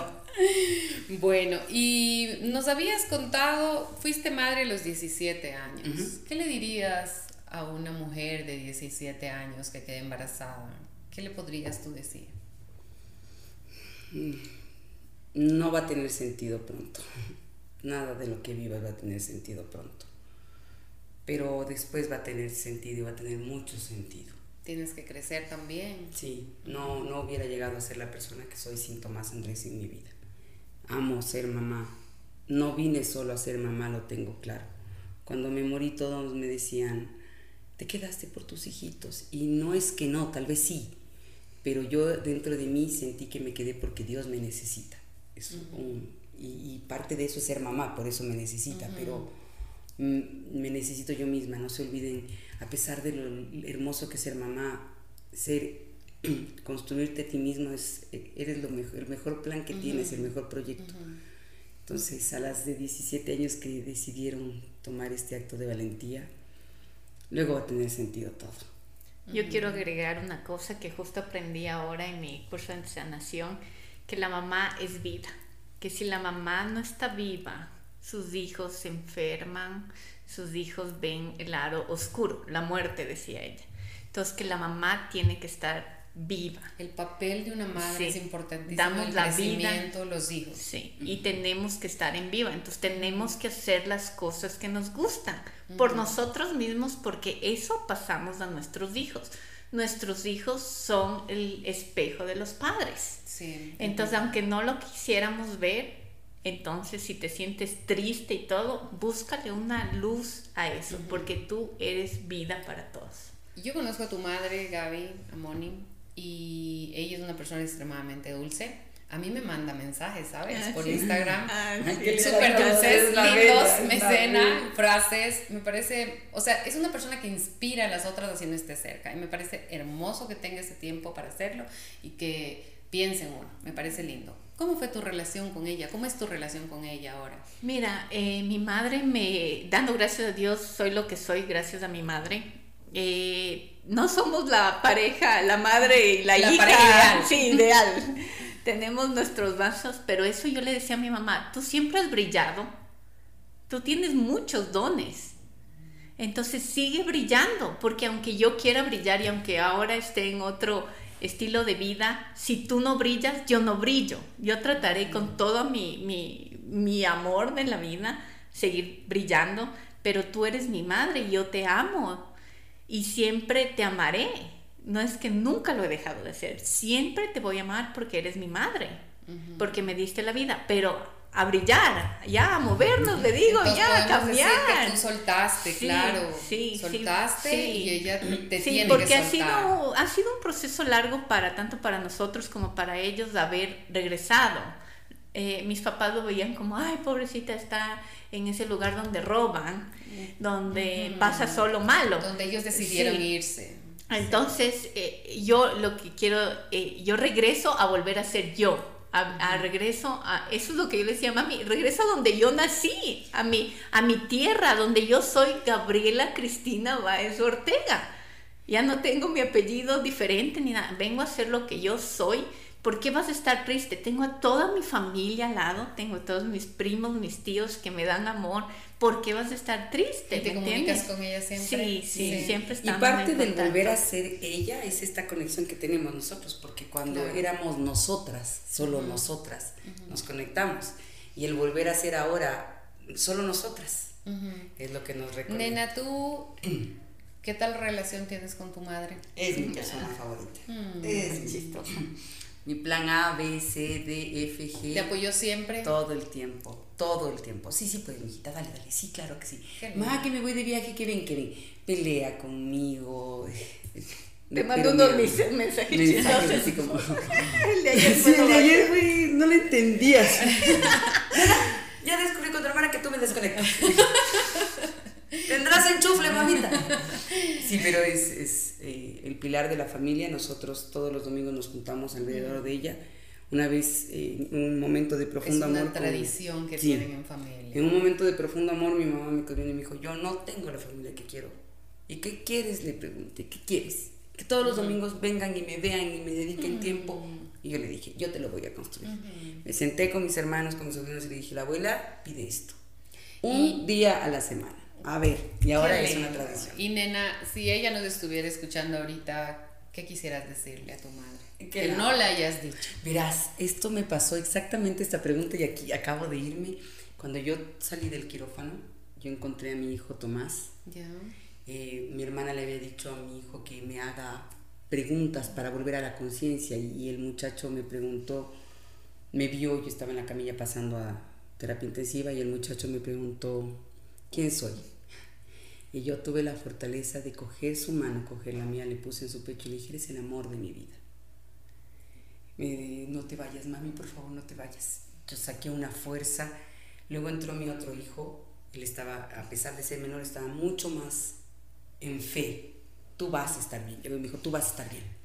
Bueno, y nos habías contado, fuiste madre a los 17 años. ¿Qué le dirías a una mujer de 17 años que quede embarazada? ¿Qué le podrías tú decir? No va a tener sentido pronto. Nada de lo que viva va a tener sentido pronto pero después va a tener sentido y va a tener mucho sentido. Tienes que crecer también. Sí, no, no hubiera llegado a ser la persona que soy sin Tomás Andrés en mi vida. Amo ser mamá. No vine solo a ser mamá, lo tengo claro. Cuando me morí todos me decían, te quedaste por tus hijitos. Y no es que no, tal vez sí, pero yo dentro de mí sentí que me quedé porque Dios me necesita. y, parte de eso es ser mamá, por eso me necesita, pero me necesito yo misma, no se olviden, a pesar de lo hermoso que es ser mamá, ser, construirte a ti mismo, es, eres lo mejor, el mejor plan que tienes, el mejor proyecto. Entonces, a las de 17 años que decidieron tomar este acto de valentía, luego va a tener sentido todo. Yo quiero agregar una cosa que justo aprendí ahora en mi curso de sanación, que la mamá es vida, que si la mamá no está viva, sus hijos se enferman, sus hijos ven el lado oscuro, la muerte, decía ella. Entonces que la mamá tiene que estar viva. El papel de una madre es importantísimo. Damos el la crecimiento, vida. los hijos. Sí, y tenemos que estar en viva. Entonces tenemos que hacer las cosas que nos gustan por nosotros mismos porque eso pasamos a nuestros hijos. Nuestros hijos son el espejo de los padres. Sí. Entonces, aunque no lo quisiéramos ver, entonces, si te sientes triste y todo, búscale una luz a eso, porque tú eres vida para todos. Yo conozco a tu madre, Gaby, Amoni, y ella es una persona extremadamente dulce. A mí me manda mensajes, ¿sabes? Ah, Por Instagram. Ah, Súper dulces, lindos, mecena, frases. Me parece, o sea, es una persona que inspira a las otras haciendo esté cerca. Y me parece hermoso que tenga ese tiempo para hacerlo y que piense en uno. Me parece lindo. ¿Cómo fue tu relación con ella? ¿Cómo es tu relación con ella ahora? Mira, eh, mi madre me, dando gracias a Dios, soy lo que soy gracias a mi madre. Eh, no somos la pareja, la madre y la, la hija. Pareja ideal. Sí, ideal. Tenemos nuestros vasos, pero eso yo le decía a mi mamá, tú siempre has brillado, tú tienes muchos dones. Entonces sigue brillando, porque aunque yo quiera brillar y aunque ahora esté en otro estilo de vida, si tú no brillas, yo no brillo. Yo trataré con todo mi, mi, mi amor de la vida seguir brillando, pero tú eres mi madre y yo te amo y siempre te amaré. No es que nunca lo he dejado de hacer, siempre te voy a amar porque eres mi madre, porque me diste la vida, pero a brillar, ya a movernos, le digo, ya a cambiar. que tú soltaste, claro. Sí, soltaste y ella te sí, tiene porque que ha sido ha sido un proceso largo para tanto para nosotros como para ellos de haber regresado. Eh, mis papás lo veían como, ay, pobrecita está en ese lugar donde roban, donde pasa solo malo. Donde ellos decidieron irse. Entonces, eh, yo lo que quiero, eh, yo regreso a volver a ser yo a, regreso, a, eso es lo que yo le decía, mami, regreso a donde yo nací, a mi, a mi tierra, donde yo soy Gabriela Cristina Baez Ortega. Ya no tengo mi apellido diferente ni nada, vengo a hacer lo que yo soy, ¿por qué vas a estar triste? Tengo a toda mi familia al lado, tengo a todos mis primos, mis tíos que me dan amor, ¿por qué vas a estar triste? ¿Y te comunicas con ella siempre? Sí, sí, siempre Y parte del volver a ser ella es esta conexión que tenemos nosotros, porque cuando éramos nosotras, solo nosotras, nos conectamos. Y el volver a ser ahora, solo nosotras, es lo que nos reconecta. Nena, tú... ¿Qué tal relación tienes con tu madre? Es mi persona favorita. Mm. Es chistosa. Mi plan A, B, C, D, F, G. ¿Te apoyó siempre? Todo el tiempo, todo el tiempo. Sí, sí, pues, hijita, dale, dale. Sí, claro que sí. Mamá, que me voy de viaje, que ven, que ven. Pelea conmigo. Te mando unos mensajes. Mensajes así como. el de ayer, sí, el de ayer, güey, no lo entendías. ya descubrí con tu hermana que tú me desconectas. Tendrás enchufle, mamita. Sí, pero es, es eh, el pilar de la familia. Nosotros todos los domingos nos juntamos alrededor de ella. Una vez, en un momento de profundo amor. Es una tradición que tienen en familia. En un momento de profundo amor, mi mamá me cogió y me dijo: Yo no tengo la familia que quiero. ¿Y qué quieres? Le pregunté: ¿Qué quieres? Que todos los domingos vengan y me vean y me dediquen tiempo. Y yo le dije: Yo te lo voy a construir. Me senté con mis hermanos, con mis sobrinos y le dije: La abuela pide esto. Un día a la semana a ver, y ahora es una tradición. Y nena, si ella nos estuviera escuchando ahorita, ¿qué quisieras decirle a tu madre? Que, no la hayas dicho. Verás, esto me pasó exactamente esta pregunta y aquí acabo de irme. Cuando yo salí del quirófano, yo encontré a mi hijo Tomás. Ya. Eh, mi hermana le había dicho a mi hijo que me haga preguntas para volver a la conciencia y el muchacho me preguntó, me vio, yo estaba en la camilla pasando a terapia intensiva y el muchacho me preguntó, ¿quién soy? Y yo tuve la fortaleza de coger su mano, coger la mía, le puse en su pecho y le dije, eres el amor de mi vida. Me, no te vayas, mami, por favor, no te vayas. Yo saqué una fuerza. Luego entró mi otro hijo, él estaba, a pesar de ser menor, estaba mucho más en fe. Tú vas a estar bien. Yo me dijo, tú vas a estar bien.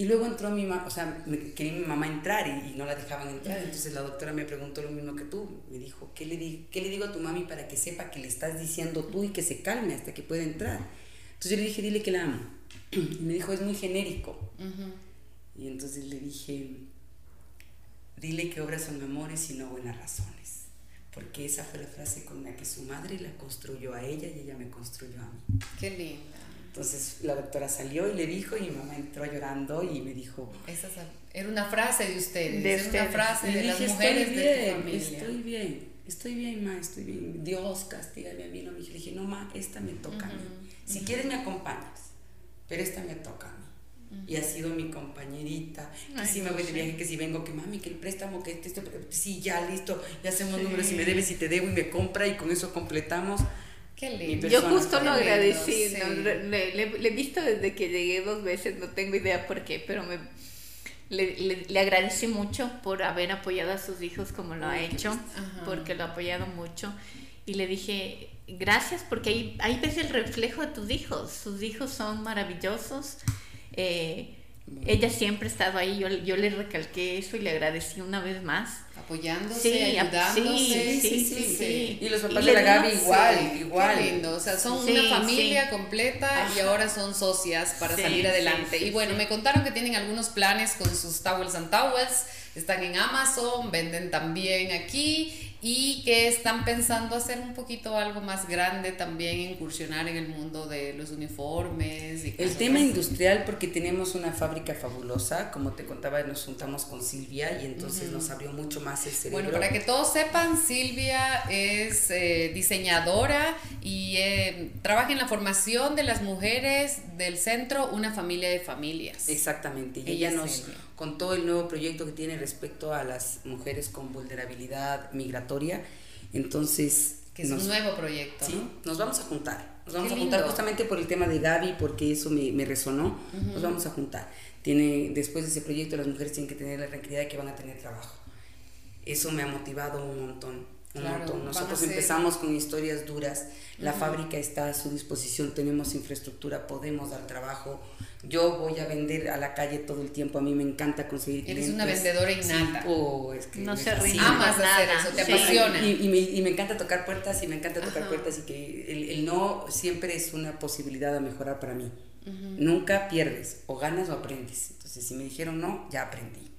Y luego entró mi mamá, o sea, me, quería mi mamá entrar y, no la dejaban entrar. Entonces la doctora me preguntó lo mismo que tú. Me dijo, ¿qué le, di ¿qué le digo a tu mami para que sepa que le estás diciendo tú y que se calme hasta que pueda entrar? Entonces yo le dije, dile que la amo. Y me dijo, es muy genérico. Y entonces le dije, dile que obras son amores y no buenas razones. Porque esa fue la frase con la que su madre la construyó a ella y ella me construyó a mí. Qué linda. Entonces la doctora salió y le dijo y mi mamá entró llorando y me dijo... Esa era una frase de ustedes, de una frase de las mujeres de tu familia. Estoy bien, estoy bien, ma, estoy bien. Dios castígame a mí. No, me dije, no, ma, esta me toca a mí. Si quieres me acompañas, pero esta me toca a mí. Y ha sido mi compañerita. Que si me voy de viaje, que si vengo, que mami, que el préstamo, que esto, sí, ya listo, ya hacemos números, si me debes, si te debo y me compra y con eso completamos. Yo justo lo agradecí, le, he visto desde que llegué dos veces, no tengo idea por qué, pero me, le, le, agradecí mucho por haber apoyado a sus hijos como lo ha hecho, porque lo ha apoyado mucho. Y le dije, gracias porque ahí, ahí ves el reflejo de tus hijos. Sus hijos son maravillosos. Eh, ella siempre ha estado ahí, yo, yo le recalqué eso y le agradecí una vez más apoyándose, ayudándose. Sí, sí, sí, Y los papás de la Gaby igual, igual. lindo. O sea, son una familia completa y ahora son socias para salir adelante. y bueno, me contaron que tienen algunos planes con sus Towels and Towels. Están en Amazon, venden también aquí y que están pensando hacer un poquito algo más grande también, incursionar en el mundo de los uniformes. Y el tema industrial, porque tenemos una fábrica fabulosa, como te contaba, nos juntamos con Silvia y entonces nos abrió mucho más el cerebro. Bueno, para que todos sepan, Silvia es eh, diseñadora y eh, trabaja en la formación de las mujeres del centro Una Familia de Familias. Exactamente, y ella, nos con todo el nuevo proyecto que tiene respecto a las mujeres con vulnerabilidad migratoria. Entonces... Que es un nuevo proyecto. Sí, nos vamos a juntar. Nos vamos a juntar justamente por el tema de Gaby, porque eso me, me resonó. Nos vamos a juntar. Tiene, después de ese proyecto las mujeres tienen que tener la tranquilidad de que van a tener trabajo. Eso me ha motivado un montón. Nosotros empezamos con historias duras, la fábrica está a su disposición, tenemos infraestructura, podemos dar trabajo. Yo voy a vender a la calle todo el tiempo, a mí me encanta conseguir Eres una vendedora innata. Oh, es que no se rinde. Amas hacer eso, te apasiona. Y, me, y, me, encanta tocar puertas y me encanta tocar puertas y que el, el, no siempre es una posibilidad a mejorar para mí. Nunca pierdes, o ganas o aprendes. Entonces, si me dijeron no, ya aprendí.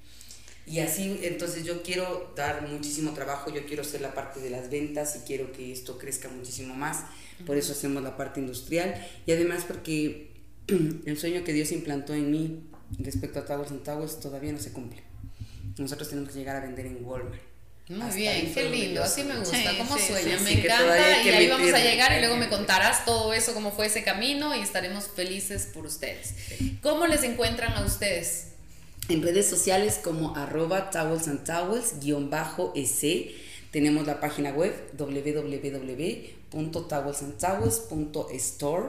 Y así, entonces yo quiero dar muchísimo trabajo, yo quiero ser la parte de las ventas y quiero que esto crezca muchísimo más. Por eso hacemos la parte industrial y además porque el sueño que Dios implantó en mí respecto a Towers and Towers todavía no se cumple. Nosotros tenemos que llegar a vender en Walmart. Muy bien, qué lindo, así me gusta, como sueña, me encanta y ahí vamos a llegar y luego me contarás todo eso, cómo fue ese camino y estaremos felices por ustedes. ¿Cómo les encuentran a ustedes? En redes sociales como arroba towels and towels guion bajo ese. Tenemos la página web www.towelsandtowels.store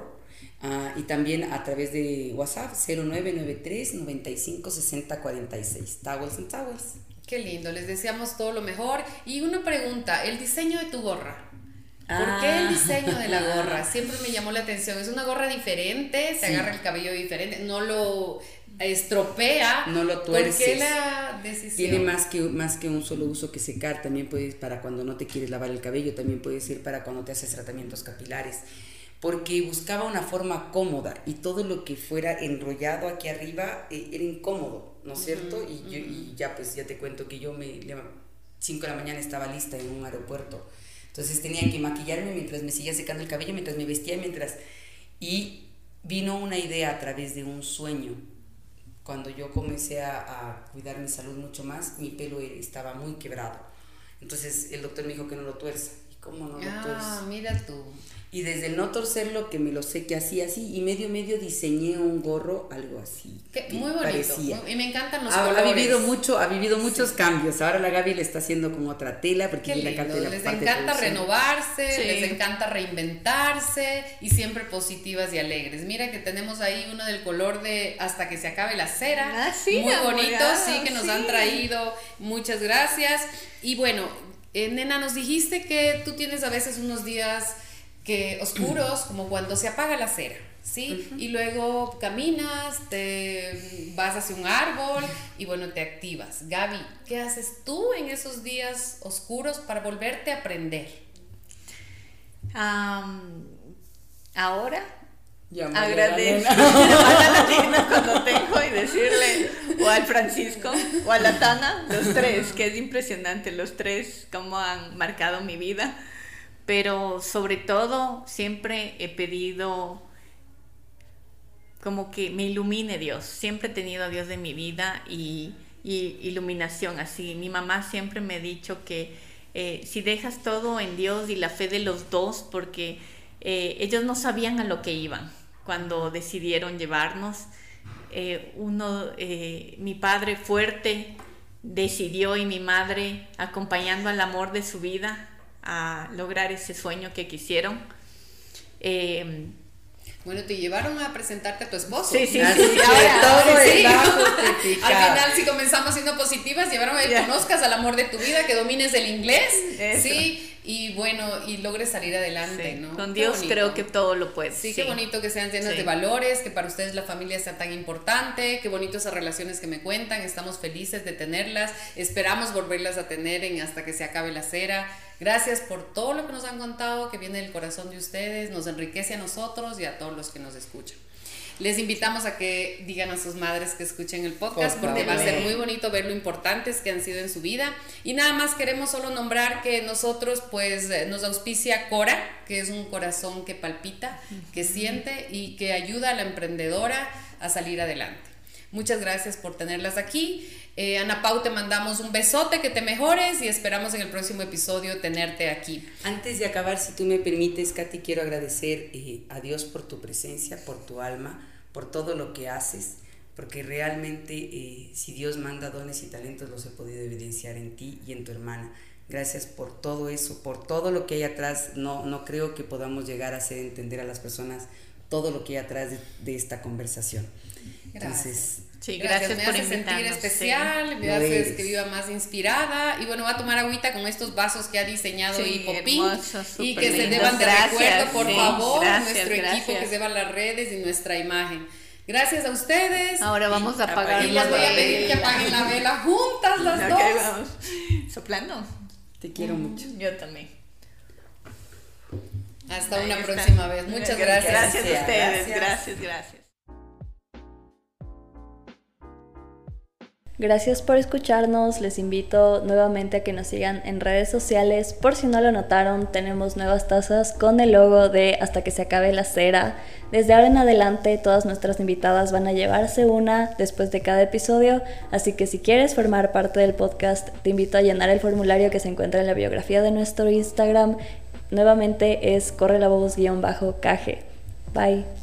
uh, y también a través de WhatsApp 0993 95 60 46. Towels and Towels. Qué lindo, les deseamos todo lo mejor. Y una pregunta, el diseño de tu gorra. ¿Por qué el ah. diseño de la gorra? Siempre me llamó la atención. Es una gorra diferente, se agarra el cabello diferente, no lo estropea. No lo tuerces. ¿Por qué la decisión? Tiene más que, más que un solo uso que secar, también puede para cuando no te quieres lavar el cabello, también puede ser para cuando te haces tratamientos capilares. Porque buscaba una forma cómoda y todo lo que fuera enrollado aquí arriba eh, era incómodo. ¿no es cierto? y, yo, y ya pues ya te cuento que yo me 5 de la mañana estaba lista en un aeropuerto. Entonces tenía que maquillarme mientras me seguía secando el cabello, mientras me vestía, mientras... Y vino una idea a través de un sueño. Cuando yo comencé a, a cuidar mi salud mucho más, mi pelo estaba muy quebrado. Entonces el doctor me dijo que no lo tuerza. ¿Y cómo no lo Ah, mira tú. Y desde no torcerlo, que me lo sé que así, así, y medio medio diseñé un gorro, algo así. muy bonito. y me encantan los ha, colores. Ha vivido, mucho, ha vivido muchos cambios. Ahora la Gaby le está haciendo con otra tela, porque la Les encanta renovarse, les encanta reinventarse y siempre positivas y alegres. Mira que tenemos ahí uno del color de hasta que se acabe la cera. Ah, muy bonito, sí, que nos han traído. Muchas gracias. Y bueno, eh, nena, nos dijiste que tú tienes a veces unos días que oscuros, como cuando se apaga la cera, ¿sí? Y luego caminas, te vas hacia un árbol y bueno, te activas. Gaby, ¿qué haces tú en esos días oscuros para volverte a aprender? ahora agradezco a la cuando tengo y decirle o al Francisco o a la Tana, los tres, que es impresionante, los tres, cómo han marcado mi vida pero sobre todo siempre he pedido como que me ilumine Dios. Siempre he tenido a Dios en mi vida y, iluminación así. Mi mamá siempre me ha dicho que eh, si dejas todo en Dios y la fe de los dos, porque eh, ellos no sabían a lo que iban cuando decidieron llevarnos. Eh, uno, mi padre fuerte decidió y mi madre acompañando al amor de su vida a lograr ese sueño que quisieron. Eh, bueno, te llevaron a presentarte a tu esposo. Sí, sí, sí. todo sí. Al final, si comenzamos siendo positivas, llevaron a que conozcas al amor de tu vida, que domines el inglés. Sí y bueno, y logres salir adelante, ¿no? Con Dios creo que todo lo puede. Sí, qué bonito que sean llenas de valores, que para ustedes la familia sea tan importante, qué bonito esas relaciones que me cuentan, estamos felices de tenerlas, esperamos volverlas a tener en hasta que se acabe la cera. Gracias por todo lo que nos han contado, que viene del corazón de ustedes, nos enriquece a nosotros y a todos los que nos escuchan. Les invitamos a que digan a sus madres que escuchen el podcast porque va a ser muy bonito ver lo importantes que han sido en su vida. Y nada más queremos solo nombrar que nosotros pues eh, nos auspicia Cora, que es un corazón que palpita, que siente y que ayuda a la emprendedora a salir adelante. Muchas gracias por tenerlas aquí. Eh, Ana Pau, te mandamos un besote, que te mejores y esperamos en el próximo episodio tenerte aquí. Antes de acabar, si tú me permites, Katy, quiero agradecer eh, a Dios por tu presencia, por tu alma, por todo lo que haces, porque realmente eh, si Dios manda dones y talentos los he podido evidenciar en ti y en tu hermana. Gracias por todo eso, por todo lo que hay atrás. No, no creo que podamos llegar a hacer entender a las personas todo lo que hay atrás de, esta conversación. Gracias. Sí, gracias, me hace sentir especial, me hace que viva más inspirada. Y bueno, va a tomar agüita con estos vasos que ha diseñado sí, y que se deban de recuerdo, por favor, nuestro equipo que se va a las redes y nuestra imagen. Gracias a ustedes. Ahora vamos a apagar. Y les voy a pedir que apaguen la vela juntas las dos. Vamos. Soplando. Te quiero mucho. Yo también. Hasta una próxima vez. Muchas gracias. Gracias a ustedes. gracias. gracias. Gracias por escucharnos, les invito nuevamente a que nos sigan en redes sociales. Por si no lo notaron, tenemos nuevas tazas con el logo de Hasta que se acabe la cera. Desde ahora en adelante todas nuestras invitadas van a llevarse una después de cada episodio, así que si quieres formar parte del podcast, te invito a llenar el formulario que se encuentra en la biografía de nuestro Instagram. Nuevamente es corre la voz guion bajo caje. Bye.